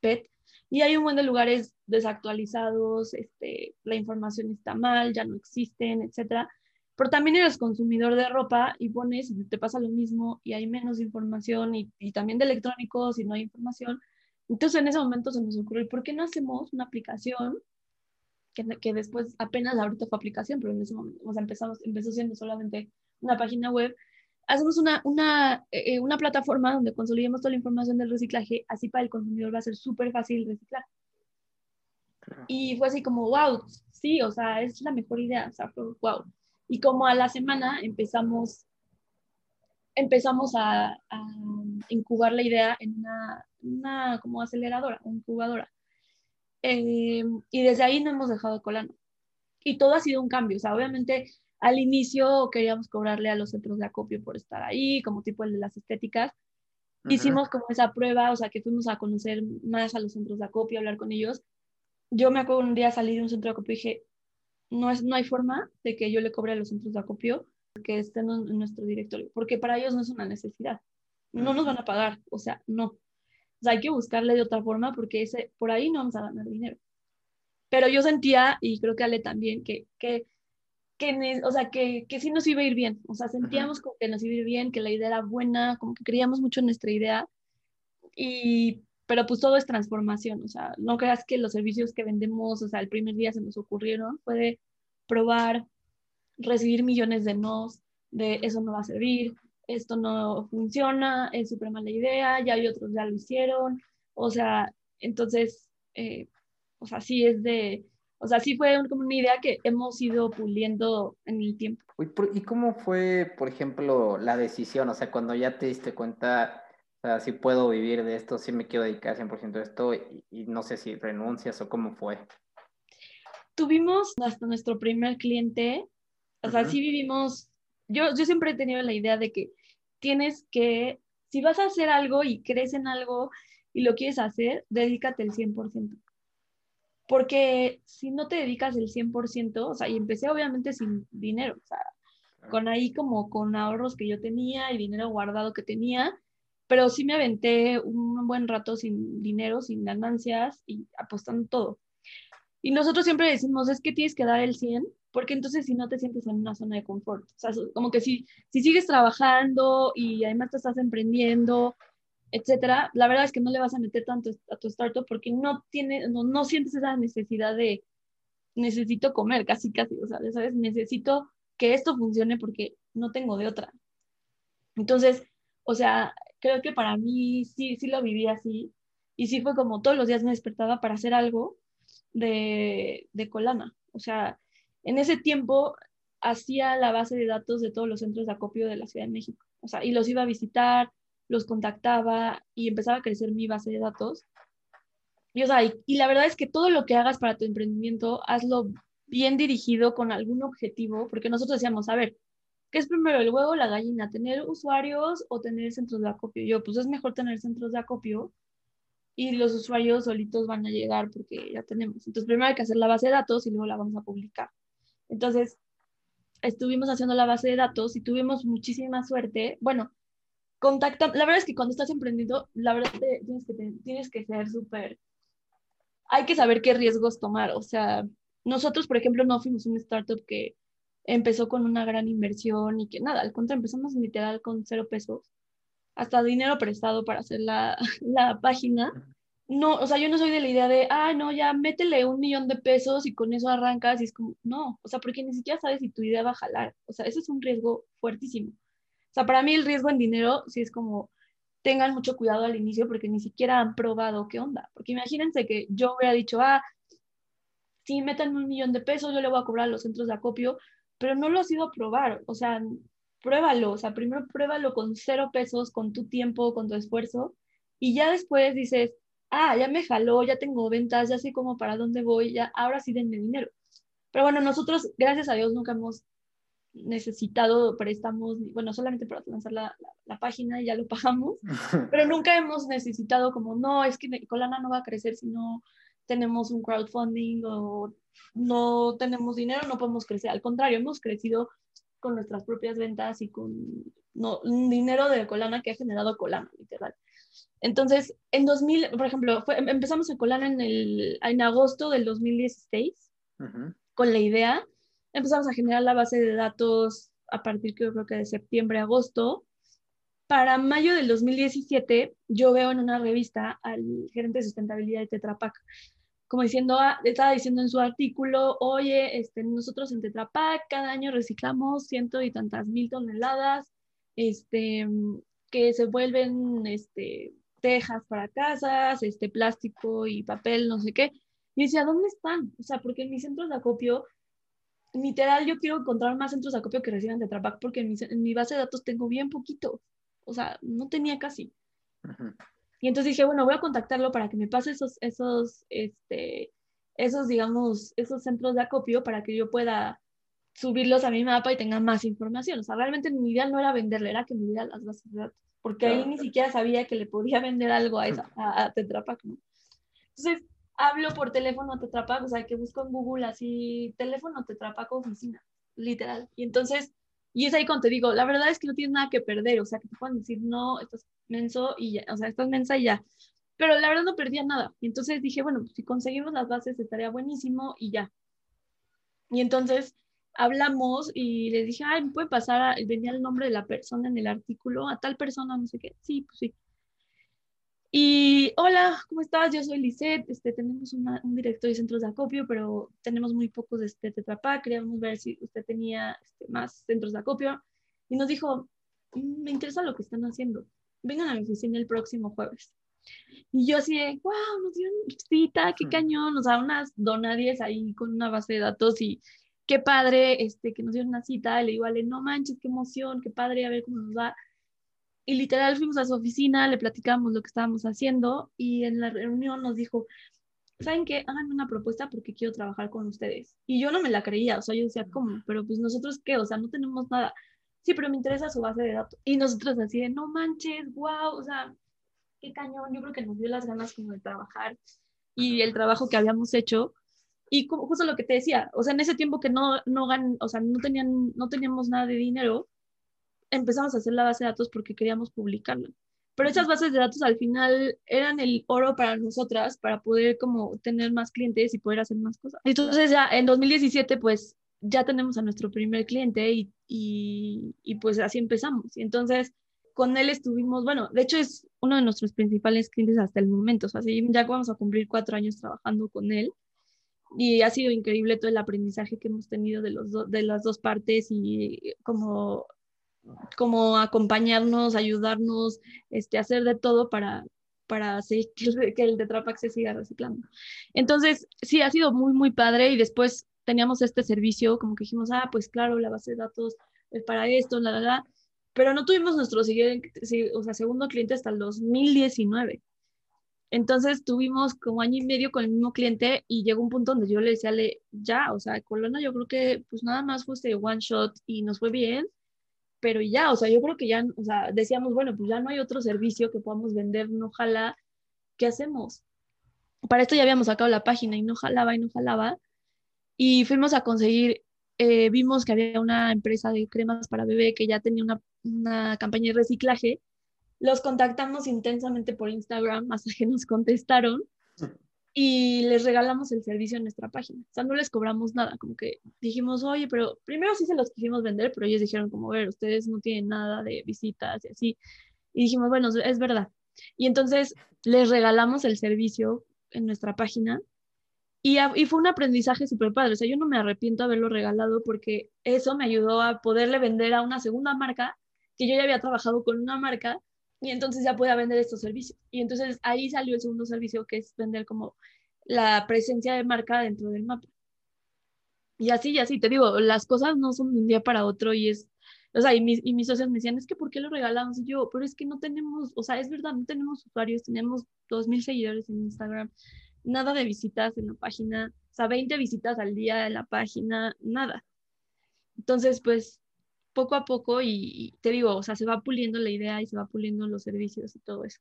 PET y hay un buen de lugares desactualizados, este, la información está mal, ya no existen, etcétera. Pero también eres consumidor de ropa y pones y te pasa lo mismo y hay menos información y, y también de electrónicos y no hay información. Entonces en ese momento se nos ocurrió, ¿por qué no hacemos una aplicación que, después apenas ahorita fue aplicación, pero en ese momento, o sea, empezamos, empezó siendo solamente una página web, hacemos una, una, eh, eh, una plataforma donde consolidemos toda la información del reciclaje, así para el consumidor va a ser súper fácil reciclar. Y fue así como, wow, sí, o sea, es la mejor idea, o sea, wow. Y como a la semana empezamos, empezamos a, a incubar la idea en una, una como aceleradora, incubadora. Eh, y desde ahí no hemos dejado Colano. Y todo ha sido un cambio. O sea, obviamente al inicio queríamos cobrarle a los centros de acopio por estar ahí, como tipo el de las estéticas. Hicimos como esa prueba, o sea, que fuimos a conocer más a los centros de acopio, hablar con ellos. Yo me acuerdo un día salir de un centro de acopio y dije, no, es, no hay forma de que yo le cobre a los centros de acopio que estén en nuestro directorio, porque para ellos no es una necesidad. No nos van a pagar, o sea, no hay que buscarle de otra forma porque ese, por ahí no vamos a ganar dinero. Pero yo sentía, y creo que Ale también, que, que, que, o sea, que, que sí nos iba a ir bien. O sea, sentíamos como que nos iba a ir bien, que la idea era buena, como que creíamos mucho en nuestra idea. Y, pero pues todo es transformación. O sea, no creas que los servicios que vendemos, o sea, el primer día se nos ocurrieron, puede probar, recibir millones de nos, de eso no va a servir, esto no funciona, es súper mala idea, ya hay otros ya lo hicieron, o sea, entonces, eh, o sea, sí es de, o sea, sí fue como una idea que hemos ido puliendo en el tiempo. ¿Y cómo fue, por ejemplo, la decisión? O sea, cuando ya te diste cuenta, sea, si puedo vivir de esto, si me quiero dedicar 100% a esto, y, no sé si renuncias o cómo fue. Tuvimos hasta nuestro primer cliente, o sea, sí vivimos yo, yo siempre he tenido la idea de que tienes que, si vas a hacer algo y crees en algo y lo quieres hacer, dedícate el 100%. Porque si no te dedicas el 100%, o sea, y empecé obviamente sin dinero, o sea, con ahí como con ahorros que yo tenía y dinero guardado que tenía, pero sí me aventé un buen rato sin dinero, sin ganancias y apostando todo. Y nosotros siempre decimos, es que tienes que dar el 100 porque entonces si no te sientes en una zona de confort, o sea, como que si, si sigues trabajando y además te estás emprendiendo, etcétera, la verdad es que no le vas a meter tanto a tu startup porque no, tiene, no, no sientes esa necesidad de necesito comer, casi, casi, o sea, ¿sabes? Necesito que esto funcione porque no tengo de otra. Entonces, o sea, creo que para mí sí, sí lo viví así y sí fue como todos los días me despertaba para hacer algo de, de colana, o sea, en ese tiempo hacía la base de datos de todos los centros de acopio de la Ciudad de México. O sea, y los iba a visitar, los contactaba y empezaba a crecer mi base de datos. Y, o sea, y, la verdad es que todo lo que hagas para tu emprendimiento, hazlo bien dirigido con algún objetivo, porque nosotros decíamos, a ver, ¿qué es primero el huevo o la gallina? ¿Tener usuarios o tener centros de acopio? Yo, pues es mejor tener centros de acopio y los usuarios solitos van a llegar porque ya tenemos. Entonces, primero hay que hacer la base de datos y luego la vamos a publicar. Entonces, estuvimos haciendo la base de datos y tuvimos muchísima suerte. Bueno, contacta, la verdad es que cuando estás emprendiendo, la verdad tienes que, tienes que ser súper, hay que saber qué riesgos tomar. O sea, nosotros, por ejemplo, no fuimos una startup que empezó con una gran inversión y que nada, al contrario, empezamos literal con cero pesos hasta dinero prestado para hacer la, [laughs] la página. No, o sea, yo no soy de la idea de, ah, no, ya métele un millón de pesos y con eso arrancas y es como, no, o sea, porque ni siquiera sabes si tu idea va a jalar. O sea, ese es un riesgo fuertísimo. O sea, para mí el riesgo en dinero sí es como, tengan mucho cuidado al inicio porque ni siquiera han probado qué onda. Porque imagínense que yo hubiera dicho, ah, sí, metan un millón de pesos, yo le voy a cobrar a los centros de acopio, pero no lo has ido a probar. O sea, pruébalo, o sea, primero pruébalo con cero pesos, con tu tiempo, con tu esfuerzo, y ya después dices, ah, ya me jaló, ya tengo ventas, ya sé cómo para dónde voy, ya, ahora sí denme dinero. Pero bueno, nosotros, gracias a Dios, nunca hemos necesitado préstamos, bueno, solamente para lanzar la, la, página y ya lo [laughs] pagamos, [laughs] pero nunca hemos necesitado como, no, es que Colana no va a crecer si no tenemos un crowdfunding o no tenemos dinero, no podemos crecer. Al contrario, hemos crecido con nuestras propias ventas y con no, dinero de Colana que ha generado Colana, literal. Entonces, en 2000, por ejemplo, em, empezamos en Colana en, el, en agosto del 2016 con la idea. Empezamos a generar la base de datos a partir, yo creo que de septiembre, agosto. Para mayo del 2017, yo veo en una revista al gerente de sustentabilidad de Tetra Pak como diciendo, ah, estaba diciendo en su artículo, oye, este, nosotros en Tetra Pak cada año reciclamos ciento y tantas mil toneladas, este, que se vuelven, este, tejas para casas, este, plástico y papel, no sé qué. Y decía, ¿dónde están? O sea, porque en mis centros de acopio, literal, yo quiero encontrar más centros de acopio que reciban Tetra Pak porque en mi, en mi base de datos tengo bien poquito. O sea, no tenía casi. Y entonces dije, bueno, voy a contactarlo para que me pase esos, esos, este, esos, digamos, esos centros de acopio para que yo pueda subirlos a mi mapa y tenga más información. O sea, realmente mi idea no era venderle, era que me diera las bases de datos, porque ahí ni siquiera sabía que le podía vender algo a, esa, [laughs] a, Tetra Pak, ¿no? Entonces, hablo por teléfono a Tetra Pak, o sea, que busco en Google así, teléfono Tetra Pak oficina, literal. Y entonces, y es ahí cuando te digo, la verdad es que no tienes nada que perder, o sea, que te puedan decir, no, estás menso y ya, o sea, estás mensa y ya. Pero la verdad no perdía nada. Entonces dije, bueno, pues, si conseguimos las bases estaría buenísimo y ya. Y entonces hablamos y le dije, ay, ¿me puede pasar? A... venía el nombre de la persona en el artículo, a tal persona, no sé qué. Sí, pues sí. Y hola, ¿cómo estás? Yo soy Lisette, este, tenemos un director de centros de acopio, pero tenemos muy pocos de este Tetrapá, queríamos ver si usted tenía este, más centros de acopio. Y nos dijo, mm, me interesa lo que están haciendo vengan a mi oficina el próximo jueves. Y yo así de, wow, nos dieron cita, qué cañón, nos da unas donadies ahí con una base de datos y qué padre este, que nos dieron una cita. Y le digo, vale, no manches, qué emoción, qué padre, a ver cómo nos va. Y literal fuimos a su oficina, le platicamos lo que estábamos haciendo y en la reunión nos dijo, ¿saben qué? Hagan una propuesta porque quiero trabajar con ustedes. Y yo no me la creía, o sea, yo decía, ¿cómo? Pero pues nosotros qué, o sea, no tenemos nada sí, pero me interesa su base de datos. Y nosotros así de, no manches, wow, o sea, qué cañón, yo creo que nos dio las ganas como de trabajar y el trabajo que habíamos hecho. Y como, justo lo que te decía, o sea, en ese tiempo que no, no gan, o sea, no, tenían, no teníamos nada de dinero, empezamos a hacer la base de datos porque queríamos publicarla. Pero esas bases de datos al final eran el oro para nosotras, para poder como tener más clientes y poder hacer más cosas. Entonces ya en 2017 pues ya tenemos a nuestro primer cliente y, y, pues así empezamos. Y entonces con él estuvimos, bueno, de hecho es uno de nuestros principales clientes hasta el momento, o sea, ya vamos a cumplir cuatro años trabajando con él y ha sido increíble todo el aprendizaje que hemos tenido de, los de las dos partes y como, como acompañarnos, ayudarnos, este, hacer de todo para, para hacer [laughs] que el, que el Tetrapack se siga reciclando. Entonces, sí, ha sido muy, muy padre y después teníamos este servicio, como que dijimos, ah, pues claro, la base de datos es para esto, la, la, la, pero no tuvimos nuestro siguiente, o sea, segundo cliente hasta el 2019. Entonces tuvimos como año y medio con el mismo cliente y llegó un punto donde yo le decía, le, ya, o sea, Colona yo creo que pues nada más fue este one shot y nos fue bien, pero ya, o sea, yo creo que ya, o sea, decíamos, bueno, pues ya no hay otro servicio que podamos vender, ojalá ¿qué hacemos? Para esto ya habíamos sacado la página y no jalaba y no jalaba. Y fuimos a conseguir, eh, vimos que había una empresa de cremas para bebé que ya tenía una, una campaña de reciclaje. Los contactamos intensamente por Instagram hasta que nos contestaron y les regalamos el servicio en nuestra página. O sea, no les cobramos nada, como que dijimos, oye, pero primero sí se los quisimos vender, pero ellos dijeron como, ver, ustedes no tienen nada de visitas y así. Y dijimos, bueno, es verdad. Y entonces les regalamos el servicio en nuestra página y, fue un aprendizaje súper padre. O sea, yo no me arrepiento de haberlo regalado porque eso me ayudó a poderle vender a una segunda marca que yo ya había trabajado con una marca y entonces ya pueda vender estos servicios. Y entonces ahí salió el segundo servicio que es vender como la presencia de marca dentro del mapa. Y así, y así, te digo, las cosas no son de un día para otro y es, o sea, y mis, y mis socios me decían, es que ¿por qué lo regalamos? Y yo, pero es que no tenemos, o sea, es verdad, no tenemos usuarios, tenemos 2.000 seguidores en Instagram, nada de visitas en la página, o sea, 20 visitas al día en la página, nada. Entonces, pues, poco a poco y, te digo, o sea, se va puliendo la idea y se va puliendo los servicios y todo eso.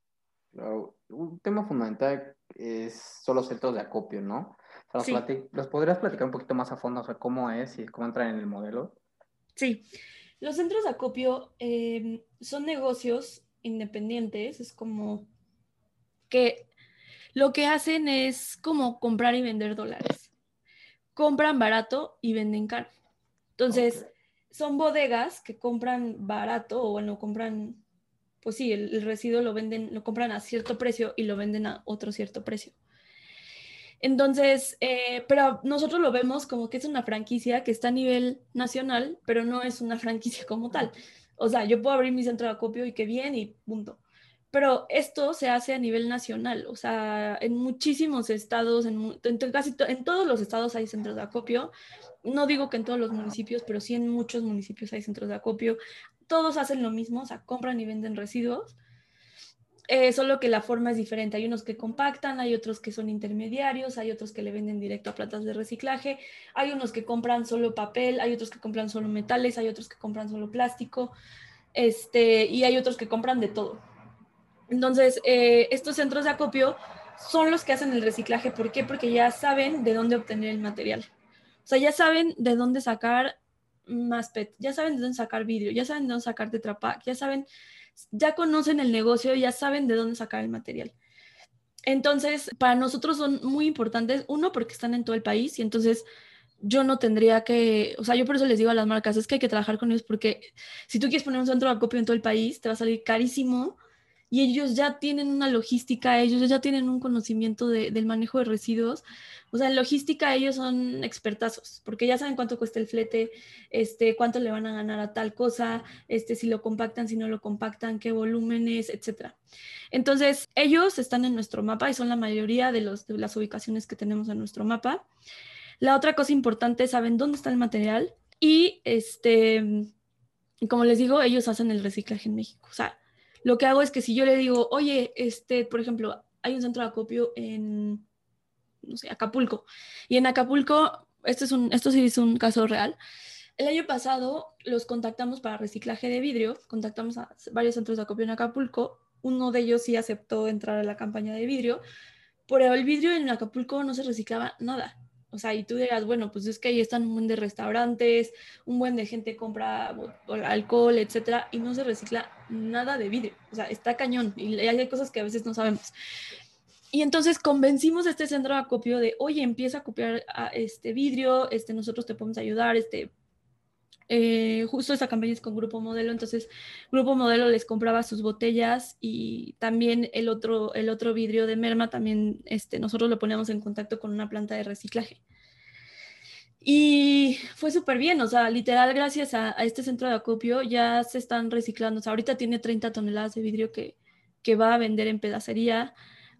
un tema fundamental es, son los centros de acopio, ¿no? ¿Los podrías platicar un poquito más a fondo, o sea, cómo es y cómo entran en el modelo? Sí, los centros de acopio em, son negocios independientes, es como que lo que hacen es como comprar y vender dólares. Compran barato y venden caro. Entonces, son bodegas que compran barato o bueno, compran, pues sí, el, residuo lo venden, lo compran a cierto precio y lo venden a otro cierto precio. Entonces, eh, pero nosotros lo vemos como que es una franquicia que está a nivel nacional, pero no es una [laughs] franquicia como tal. O sea, yo puedo abrir mi centro de acopio y qué bien y punto. Pero esto se hace a nivel nacional, o sea, en muchísimos estados, en, casi en todos los estados hay centros de acopio no digo que en todos los municipios, pero sí en muchos municipios hay centros de acopio. Todos hacen lo mismo, o sea, compran y venden residuos, eh, solo que la forma es diferente. Hay unos que compactan, hay otros que son intermediarios, hay otros que le venden directo a platas de reciclaje, hay unos que compran solo papel, hay otros que compran solo metales, hay otros que compran solo plástico, este, y hay otros que compran de todo. Entonces, eh, estos centros de acopio son los que hacen el reciclaje. ¿Por qué? Porque ya saben de dónde obtener el material. O sea, ya saben de dónde sacar más PET, ya saben de dónde sacar vidrio, ya saben de dónde sacar Tetra ya saben, ya conocen el negocio, ya saben de dónde sacar el material. Entonces, para nosotros son muy importantes, uno, porque están en todo el país y entonces yo no tendría que, o sea, yo por eso les digo a las marcas, es que hay que trabajar con ellos porque si tú quieres poner un centro de acopio en todo el país, te va a salir carísimo y ellos ya tienen una logística, ellos ya tienen un conocimiento del manejo de residuos. O sea, en logística ellos son expertazos, porque ya saben cuánto cuesta el flete, este, cuánto le van a ganar a tal cosa, este, si lo compactan, si no lo compactan, qué volúmenes, etc. Entonces, ellos están en nuestro mapa y son la mayoría de, de las ubicaciones que tenemos en nuestro mapa. La otra cosa importante saben dónde está el material y, este, como les digo, ellos hacen el reciclaje en México. O sea, lo que hago es que si yo le digo, oye, este, por ejemplo, hay un centro de acopio en, no sé, Acapulco, y en Acapulco, esto, es un, esto sí es un caso real, el año pasado los contactamos para reciclaje de vidrio, contactamos a varios centros de acopio en Acapulco, uno de ellos sí aceptó entrar a la campaña de vidrio, pero el vidrio en Acapulco no se reciclaba nada. O sea, y tú dirás, bueno, pues es que ahí están un buen de restaurantes, un buen de gente compra alcohol, etcétera, y no se recicla nada de vidrio. O sea, está cañón y hay cosas que a veces no sabemos. Y entonces convencimos a este centro de acopio de, oye, empieza a copiar este vidrio, este, nosotros te podemos ayudar, este, eh, justo esa campaña es con Grupo Modelo, entonces Grupo Modelo les compraba sus botellas y también el otro, el otro vidrio de merma, también este, nosotros lo poníamos en contacto con una planta de reciclaje. Y fue súper bien, o sea, literal, gracias a, este centro de acopio ya se están reciclando. O sea, ahorita tiene 30 toneladas de vidrio que, que va a vender en pedacería.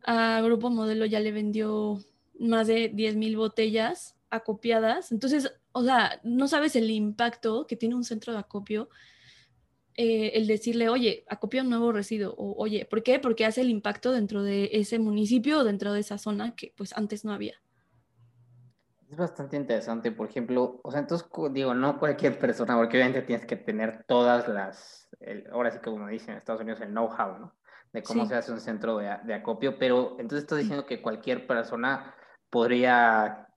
A Grupo Modelo ya le vendió más de 10 mil botellas acopiadas. Entonces, o sea, no sabes el impacto que tiene un centro de acopio eh, el decirle, oye, acopia un nuevo residuo, o oye, ¿por qué? Porque hace el impacto dentro de ese municipio o dentro de esa zona que pues antes no había. Es bastante interesante, por ejemplo, o sea, entonces digo, no cualquier persona, porque obviamente tienes que tener todas las, ahora sí que como dicen en Estados Unidos, el know-how, ¿no? de cómo se hace un centro de, acopio, pero entonces estás diciendo que cualquier persona podría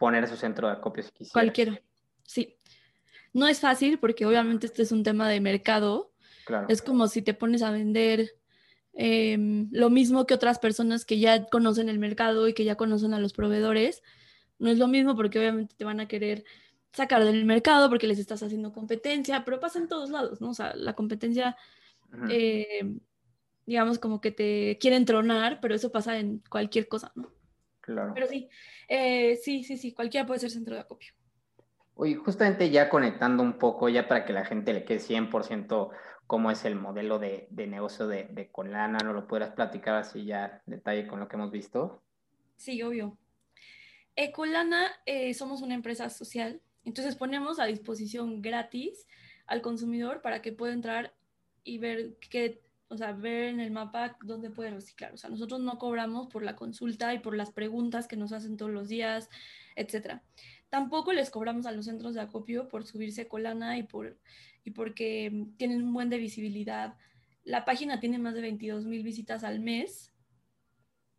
poner su centro de acopio si quisiera. Cualquiera, sí. No es fácil porque obviamente este es un tema de mercado. Claro. Es como si te pones a vender em, lo mismo que otras personas que ya conocen el mercado y que ya conocen a los proveedores. No es lo mismo porque obviamente te van a querer sacar del mercado porque les estás haciendo competencia, pero pasa en todos lados, ¿no? O sea, la competencia digamos, como que te quieren tronar, pero eso pasa en cualquier cosa, ¿no? Claro. Pero sí, eh, sí, sí, sí, cualquiera puede ser centro de acopio. Oye, justamente ya conectando un poco, ya para que la gente le quede 100% cómo es el modelo de, negocio de, Colana, ¿no lo puedas platicar así ya en detalle con lo que hemos visto? Sí, obvio. Ecolana eh, somos una empresa social, entonces ponemos a disposición gratis al consumidor para que pueda entrar y ver qué o sea, ver en el mapa dónde puede reciclar. O sea, nosotros no cobramos por la consulta y por las preguntas que nos hacen todos los días, etcétera. Tampoco les cobramos a los centros de acopio por subirse colana y, por, y porque tienen un buen de visibilidad. La página tiene más de 22 mil visitas al mes.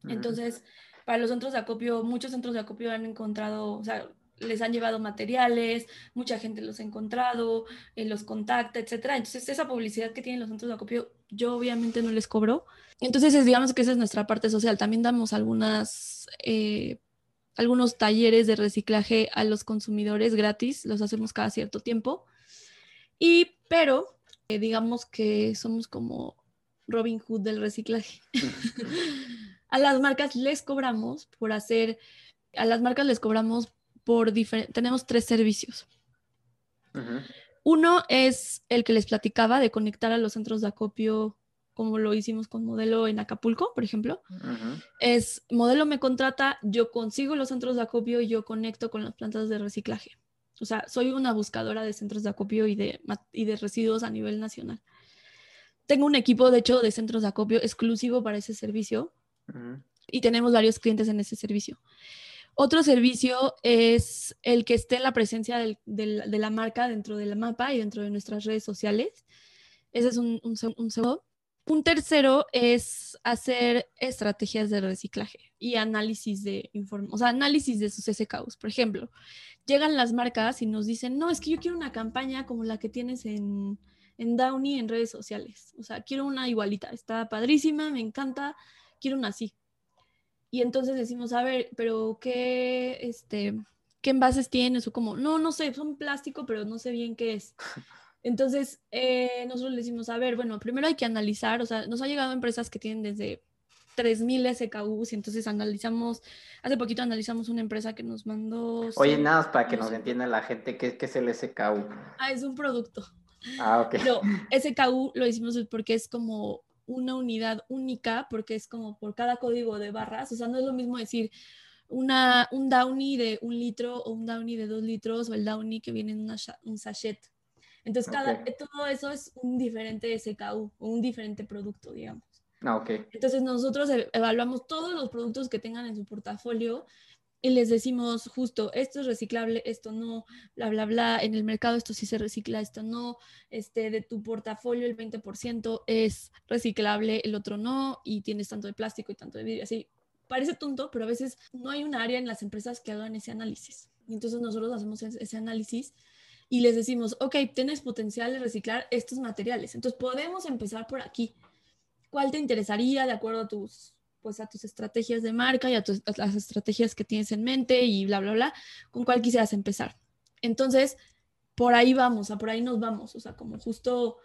Entonces, para los centros de acopio, muchos centros de acopio han encontrado, o sea, les han llevado materiales, mucha gente los ha encontrado, eh, los contacta, etcétera. Entonces, esa publicidad que tienen los centros de acopio, yo obviamente no les cobro. Entonces, digamos que esa es nuestra parte social. También damos algunas, eh, algunos talleres de reciclaje a los consumidores gratis, los hacemos cada cierto tiempo. Y, pero, eh, digamos que somos como Robin Hood del reciclaje. [laughs] a las marcas les cobramos por hacer, a las marcas les cobramos por diferentes, tenemos tres servicios. Uno es el que les platicaba de conectar a los centros de acopio como lo hicimos con modelo en Acapulco, por ejemplo. Es modelo me contrata, yo consigo los centros de acopio y yo conecto con las plantas de reciclaje. O sea, soy una buscadora de centros de acopio y de, y de residuos a nivel nacional. Tengo un equipo, de hecho, de centros de acopio exclusivo para ese servicio y tenemos varios clientes en ese servicio. Otro servicio es el que esté en la presencia de la marca dentro del mapa y dentro de nuestras redes sociales. Ese es un, segundo. Un tercero es hacer estrategias de reciclaje y análisis de o sea, análisis de sus SKUs. Por ejemplo, llegan las marcas y nos dicen, no, es que yo quiero una campaña como la que tienes en, en Downy en redes sociales. O sea, quiero una igualita, está padrísima, me encanta, quiero una así. Y entonces decimos, a ver, pero ¿qué, este, qué envases tienes? O como, no, no sé, son plástico, pero no sé bien qué es. [laughs] Entonces, eh, nosotros le decimos, a ver, bueno, primero hay que analizar, o sea, nos ha llegado empresas que tienen desde 3.000 SKUs y entonces analizamos, hace poquito analizamos una empresa que nos mandó... Oye, nada más para que nos entienda la gente, ¿qué, ¿qué, es el SKU? Ah, es un producto. Ah, ok. Pero SKU lo hicimos porque es como una unidad única porque es como por cada código de barras, o sea, no es lo mismo decir una, un Downy de un litro o un Downy de dos litros o el Downy que viene en un sachet. Entonces, cada, todo eso es un diferente SKU o un diferente producto, digamos. Ah, okay. Entonces, nosotros e, evaluamos todos los productos que tengan en su portafolio y les decimos justo, esto es reciclable, esto no, bla, bla, bla, en el mercado esto sí se recicla, esto no, este, de tu portafolio el 20% es reciclable, el otro no, y tienes tanto de plástico y tanto de vidrio, así. Parece tonto, pero a veces no hay un área en las empresas que hagan ese análisis. Y entonces nosotros hacemos ese análisis y les decimos, ok, tienes potencial de reciclar estos materiales, entonces podemos empezar por aquí. ¿Cuál te interesaría de acuerdo a tus pues a tus estrategias de marca y a, tus, las estrategias que tienes en mente y bla, bla, bla, con cuál quisieras empezar. Entonces, por ahí vamos, a por ahí nos vamos, o sea, como justo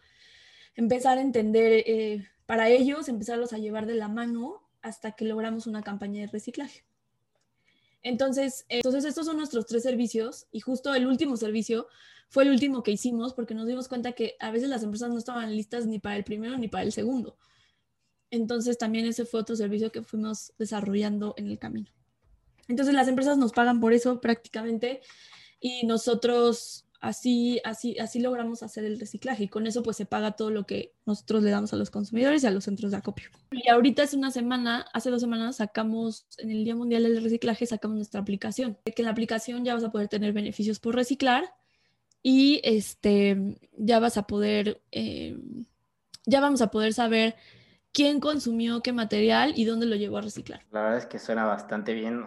empezar a entender eh, para ellos, empezarlos a llevar de la mano hasta que logramos una campaña de reciclaje. Entonces, entonces estos son nuestros tres servicios y justo el último servicio fue el último que hicimos porque nos dimos cuenta que a veces las empresas no estaban listas ni para el primero ni para el segundo. Entonces también ese fue otro servicio que fuimos desarrollando en el camino. Entonces las empresas nos pagan por eso prácticamente y nosotros así, así, así logramos hacer el reciclaje y con eso pues se paga todo lo que nosotros le damos a los consumidores y a los centros de acopio. Y ahorita es una semana, hace dos semanas sacamos, en el Día Mundial del Reciclaje sacamos nuestra aplicación, que en la aplicación ya vas a poder tener beneficios por reciclar y este, ya vas a poder, eh, ya vamos a poder saber quién consumió qué material y dónde lo llevó a reciclar. La verdad es que suena bastante bien.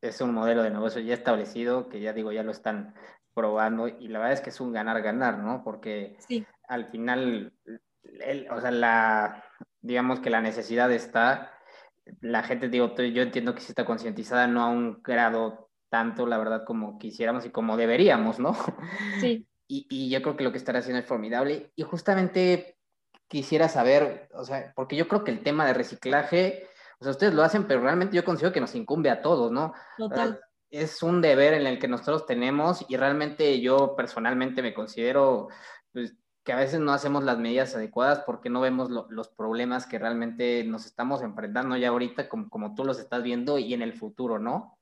es un modelo de negocio ya establecido, que ya digo, ya lo están probando y la verdad es que es un ganar-ganar, ¿no? Porque al final, o sea, la, digamos que la necesidad está, la gente, digo, yo entiendo que sí está concientizada, no a un grado tanto, la verdad, como quisiéramos y como deberíamos, ¿no? Sí. [laughs] Y, y yo creo que lo que están haciendo es formidable. Y justamente quisiera saber, o sea, porque yo creo que el tema de reciclaje, o sea, ustedes lo hacen, pero realmente yo considero que nos incumbe a todos, ¿no? Total. Es un deber en el que nosotros tenemos y realmente yo personalmente me considero pues, que a veces no hacemos las medidas adecuadas porque no vemos los problemas que realmente nos estamos enfrentando ya ahorita como, como tú los estás viendo y en el futuro, ¿no?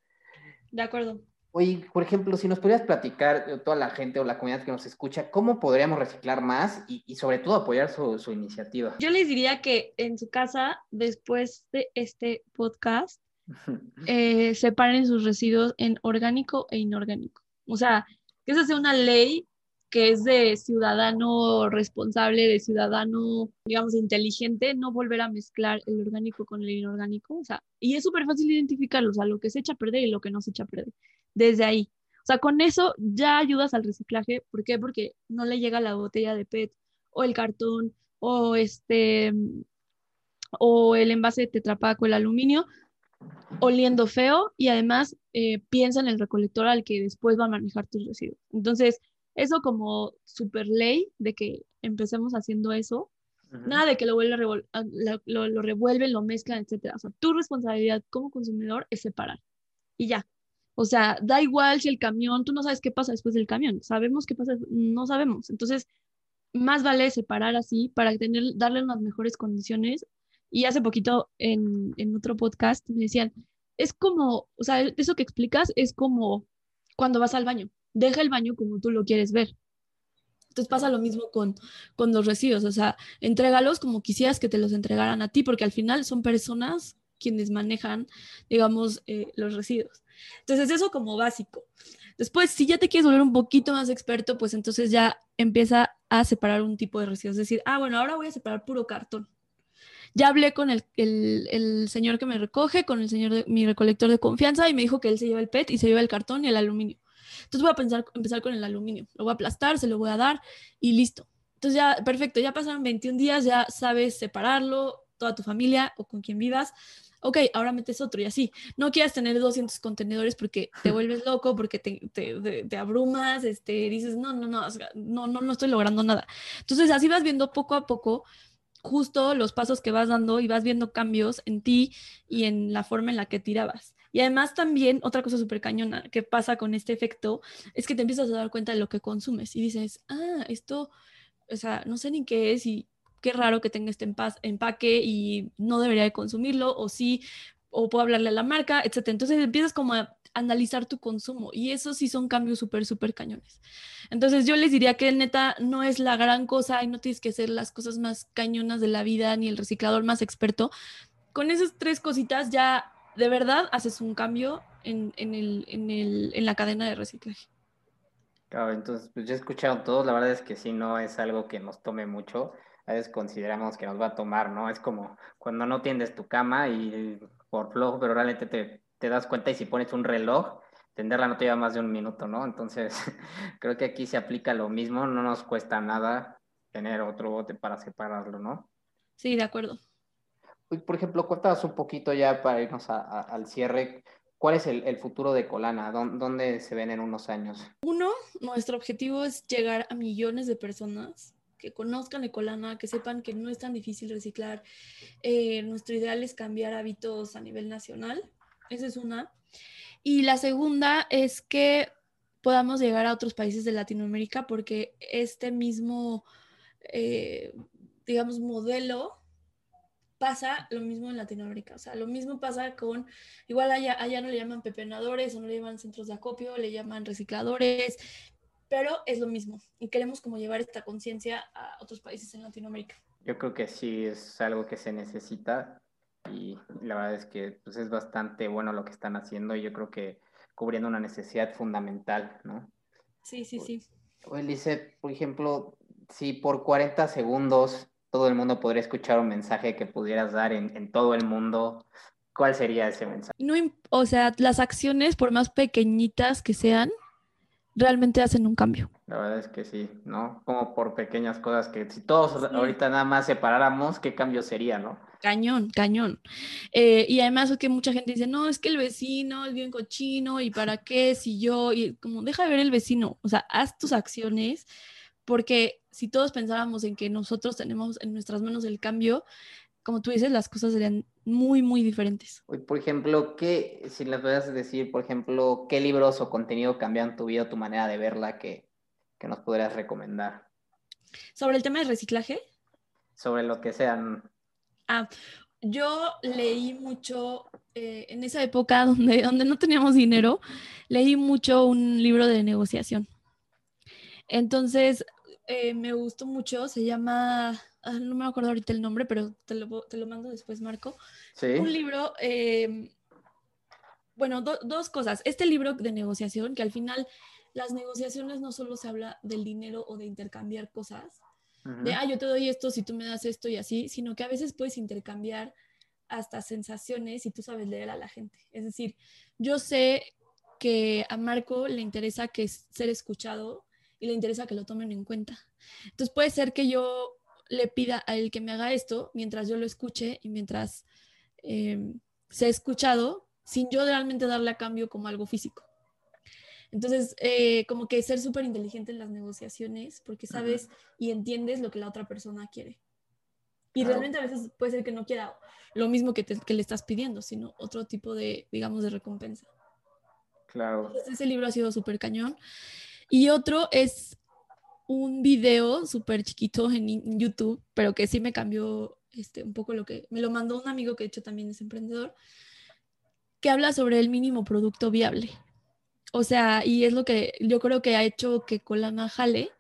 De acuerdo. Oye, por ejemplo, si nos pudieras platicar, eh, toda la gente o la comunidad que nos escucha, ¿cómo podríamos reciclar más y, sobre todo apoyar su, iniciativa? Yo les diría que en su casa, después de este podcast, [laughs] eh, separen sus residuos en orgánico e inorgánico. O sea, que esa sea una ley que es de ciudadano responsable, de ciudadano, digamos, inteligente, no volver a mezclar el orgánico con el inorgánico. O sea, y es súper fácil identificarlo, o sea, lo que se echa a perder y lo que no se echa a perder desde ahí. O sea, con eso ya ayudas al reciclaje. ¿Por qué? Porque no le llega la botella de PET o el cartón o este o el envase de tetrapaco, el aluminio, oliendo feo y además eh, piensa en el recolector al que después va a manejar tus residuos. Entonces, eso como super ley de que empecemos haciendo eso, nada de que lo, vuelve lo, lo, revuelven, lo mezclan, etc. O sea, tu responsabilidad como consumidor es separar y ya. O sea, da igual si el camión, tú no sabes qué pasa después del camión, sabemos qué pasa, no sabemos. Entonces, más vale separar así para tener, darle unas mejores condiciones. Y hace poquito en, en otro podcast me decían, es como, o sea, eso que explicas es como cuando vas al baño, deja el baño como tú lo quieres ver. Entonces pasa lo mismo con, con los residuos, o sea, entrégalos como quisieras que te los entregaran a ti, porque al final son personas quienes manejan, digamos, eh, los residuos. Entonces, eso como básico. Después, si ya te quieres volver un poquito más experto, pues entonces ya empieza a separar un tipo de residuos. Es decir, ah, bueno, ahora voy a separar puro cartón. Ya hablé con el, el, señor que me recoge, con el señor de mi recolector de confianza y me dijo que él se lleva el PET y se lleva el cartón y el aluminio. Entonces voy a pensar, empezar con el aluminio. Lo voy a aplastar, se lo voy a dar y listo. Entonces ya, perfecto, ya pasaron 21 días, ya sabes separarlo, toda tu familia o con quien vivas, ok, ahora metes otro y así. No quieras tener 200 contenedores porque te [laughs] vuelves loco, porque te, te, te, abrumas, este, dices, no, no, no, no, no, no estoy logrando nada. Entonces así vas viendo poco a poco justo los pasos que vas dando y vas viendo cambios en ti y en la forma en la que tirabas. Y además también otra cosa súper cañona que pasa con este efecto es que te empiezas a dar cuenta de lo que consumes y dices, ah, esto, o sea, no sé ni qué es y qué raro que tenga este empaque y no debería de consumirlo, o sí, o puedo hablarle a la marca, etc. Entonces empiezas como a analizar tu consumo y eso sí son cambios súper, súper cañones. Entonces yo les diría que neta no es la gran cosa y no tienes que ser las cosas más cañonas de la vida ni el reciclador más experto. Con esas tres cositas ya de verdad haces un cambio en, en, el, en, el, en la cadena de reciclaje. Claro, entonces pues ya he escuchado todos, la verdad es que sí, no es algo que nos tome mucho a veces consideramos que nos va a tomar, ¿no? Es como cuando no tiendes tu cama y por flojo, pero realmente te, te das cuenta y si pones un reloj, tenderla no te lleva más de un minuto, ¿no? Entonces, [laughs] creo que aquí se aplica lo mismo, no nos cuesta nada tener otro bote para separarlo, ¿no? Sí, de acuerdo. Por ejemplo, cuéntanos un poquito ya para irnos al cierre. ¿Cuál es el, el, futuro de Colana? ¿Dónde se ven en unos años? Uno, nuestro objetivo es llegar a millones de personas que conozcan Ecolana, que sepan que no es tan difícil reciclar. Eh, nuestro ideal es cambiar hábitos a nivel nacional. Esa es una. Y la segunda es que podamos llegar a otros países de Latinoamérica porque este mismo, eh, digamos, modelo pasa lo mismo en Latinoamérica. O sea, lo mismo pasa con, igual allá, allá no le llaman pepenadores o no le llaman centros de acopio, le llaman recicladores pero es lo mismo y queremos como llevar esta conciencia a otros países en Latinoamérica. Yo creo que sí es algo que se necesita y la verdad es que pues, es bastante bueno lo que están haciendo y yo creo que cubriendo una necesidad fundamental, ¿no? Sí, sí, sí. Elise, por ejemplo, si por 40 segundos todo el mundo podría escuchar un mensaje que pudieras dar en, en todo el mundo, ¿cuál sería ese mensaje? No, o sea, las acciones, por más pequeñitas que sean, realmente hacen un cambio. La verdad es que sí, ¿no? Como por pequeñas cosas que si todos ahorita nada más separáramos, ¿qué cambio sería, no? Cañón, cañón. Eh, y además es que mucha gente dice, no, es que el vecino es bien cochino y para qué si yo, y como deja de ver el vecino, o sea, haz tus acciones, porque si todos pensáramos en que nosotros tenemos en nuestras manos el cambio, como tú dices, las cosas serían muy, muy diferentes. Por ejemplo, ¿qué, si les puedes decir, por ejemplo, qué libros o contenido cambian tu vida, tu manera de verla, que, que nos podrías recomendar? ¿Sobre el tema de reciclaje? Sobre lo que sean. Ah, yo leí mucho, eh, en esa época [laughs] donde, donde no teníamos dinero, leí mucho un libro de negociación. Entonces, eh, me gustó mucho, se llama no me acuerdo ahorita el nombre, pero te lo, te lo mando después, Marco. Sí. Un libro, em, bueno, dos cosas. Este libro de negociación, que al final las negociaciones no solo se habla del dinero o de intercambiar cosas, de, ah, yo te doy esto si tú me das esto y así, sino que a veces puedes intercambiar hasta sensaciones si tú sabes leer a la gente. Es decir, yo sé que a Marco le interesa que ser escuchado y le interesa que lo tomen en cuenta. Entonces puede ser que yo le pida a él que me haga esto mientras yo lo escuche y mientras eh, se ha escuchado sin yo realmente darle a cambio como algo físico. Entonces, eh, como que ser súper inteligente en las negociaciones porque sabes y entiendes lo que la otra persona quiere. Y realmente a veces puede ser que no quiera lo mismo que, que le estás pidiendo, sino otro tipo de, digamos, de recompensa. Claro. ese libro ha sido súper cañón. Y otro es un video súper chiquito en, YouTube, pero que sí me cambió este, un poco lo que me lo mandó un amigo que de hecho también es emprendedor, que habla sobre el mínimo producto viable. O sea, y es lo que yo creo que ha hecho que Colana jale,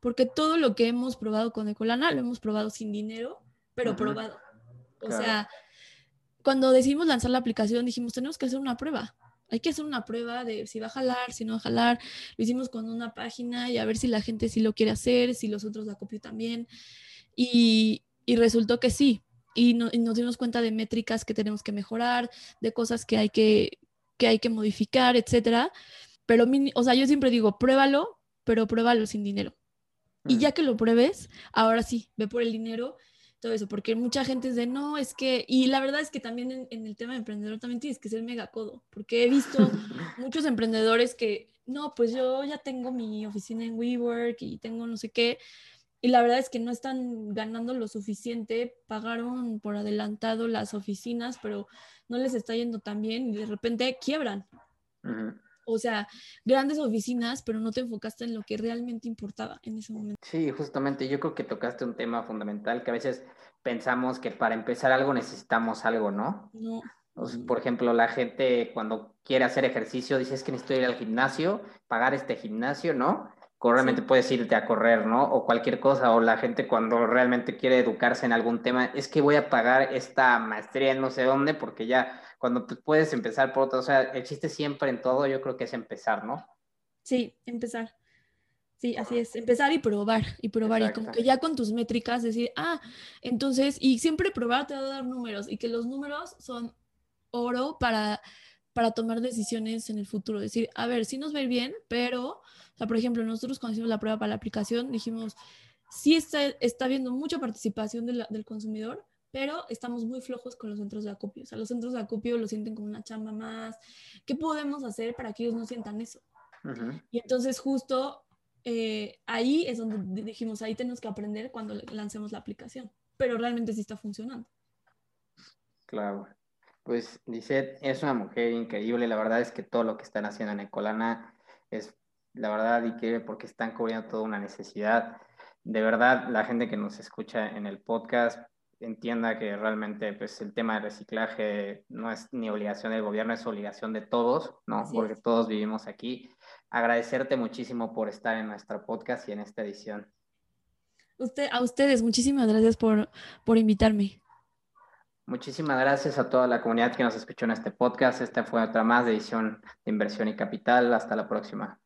porque todo lo que hemos probado con Ecolana lo hemos probado sin dinero, pero probado. O sea, cuando decidimos lanzar la aplicación dijimos, tenemos que hacer una prueba hay que hacer una prueba de si va a jalar, si no va a jalar. Lo hicimos con una página y a ver si la gente sí lo quiere hacer, si los otros la copió también. Y, resultó que sí. Y, nos dimos cuenta de métricas que tenemos que mejorar, de cosas que hay que, que, hay que modificar, etcétera. Pero, o sea, yo siempre digo, pruébalo, pero pruébalo sin dinero. Y ya que lo pruebes, ahora sí, ve por el dinero todo eso, porque mucha gente es de no, es que, y la verdad es que también en, el tema de emprendedor también tienes que ser mega codo, porque he visto [laughs] muchos emprendedores que, no, pues yo ya tengo mi oficina en WeWork y tengo no sé qué, y la verdad es que no están ganando lo suficiente, pagaron por adelantado las oficinas, pero no les está yendo tan bien y de repente quiebran. O sea, grandes oficinas, pero no te enfocaste en lo que realmente importaba en ese momento. Sí, justamente yo creo que tocaste un tema fundamental que a veces pensamos que para empezar algo necesitamos algo, ¿no? No. por ejemplo, la gente cuando quiere hacer ejercicio dice es que necesito ir al gimnasio, pagar este gimnasio, ¿no? Realmente puedes irte a correr, ¿no? O cualquier cosa, o la gente cuando realmente quiere educarse en algún tema, es que voy a pagar esta maestría en no sé dónde porque ya cuando puedes empezar por otro, o sea, el chiste siempre en todo yo creo que es empezar, ¿no? Sí, empezar. Sí, así es, empezar y probar, y probar, y como que ya con tus métricas decir, ah, entonces, y siempre probar te va a dar números, y que los números son oro para, para tomar decisiones en el futuro. Decir, a ver, sí nos va a ir bien, pero, o sea, por ejemplo, nosotros cuando hicimos la prueba para la aplicación, dijimos, sí está, está habiendo mucha participación del consumidor, pero estamos muy flojos con los centros de acopio. O sea, los centros de acopio lo sienten como una chamba más. ¿Qué podemos hacer para que ellos no sientan eso? Y entonces justo eh, ahí es donde dijimos, ahí tenemos que aprender cuando lancemos la aplicación, pero realmente sí está funcionando. Claro. Pues Lisette es una mujer increíble, la verdad es que todo lo que están haciendo en Ecolana es la verdad increíble porque están cubriendo toda una necesidad. De verdad, la gente que nos escucha en el podcast, entienda que realmente pues, el tema de reciclaje no es ni obligación del gobierno, es obligación de todos, ¿no? Porque todos vivimos aquí. Agradecerte muchísimo por estar en nuestro podcast y en esta edición. Usted, a ustedes, muchísimas gracias por, por invitarme. Muchísimas gracias a toda la comunidad que nos escuchó en este podcast. Esta fue otra más de edición de inversión y capital. Hasta la próxima.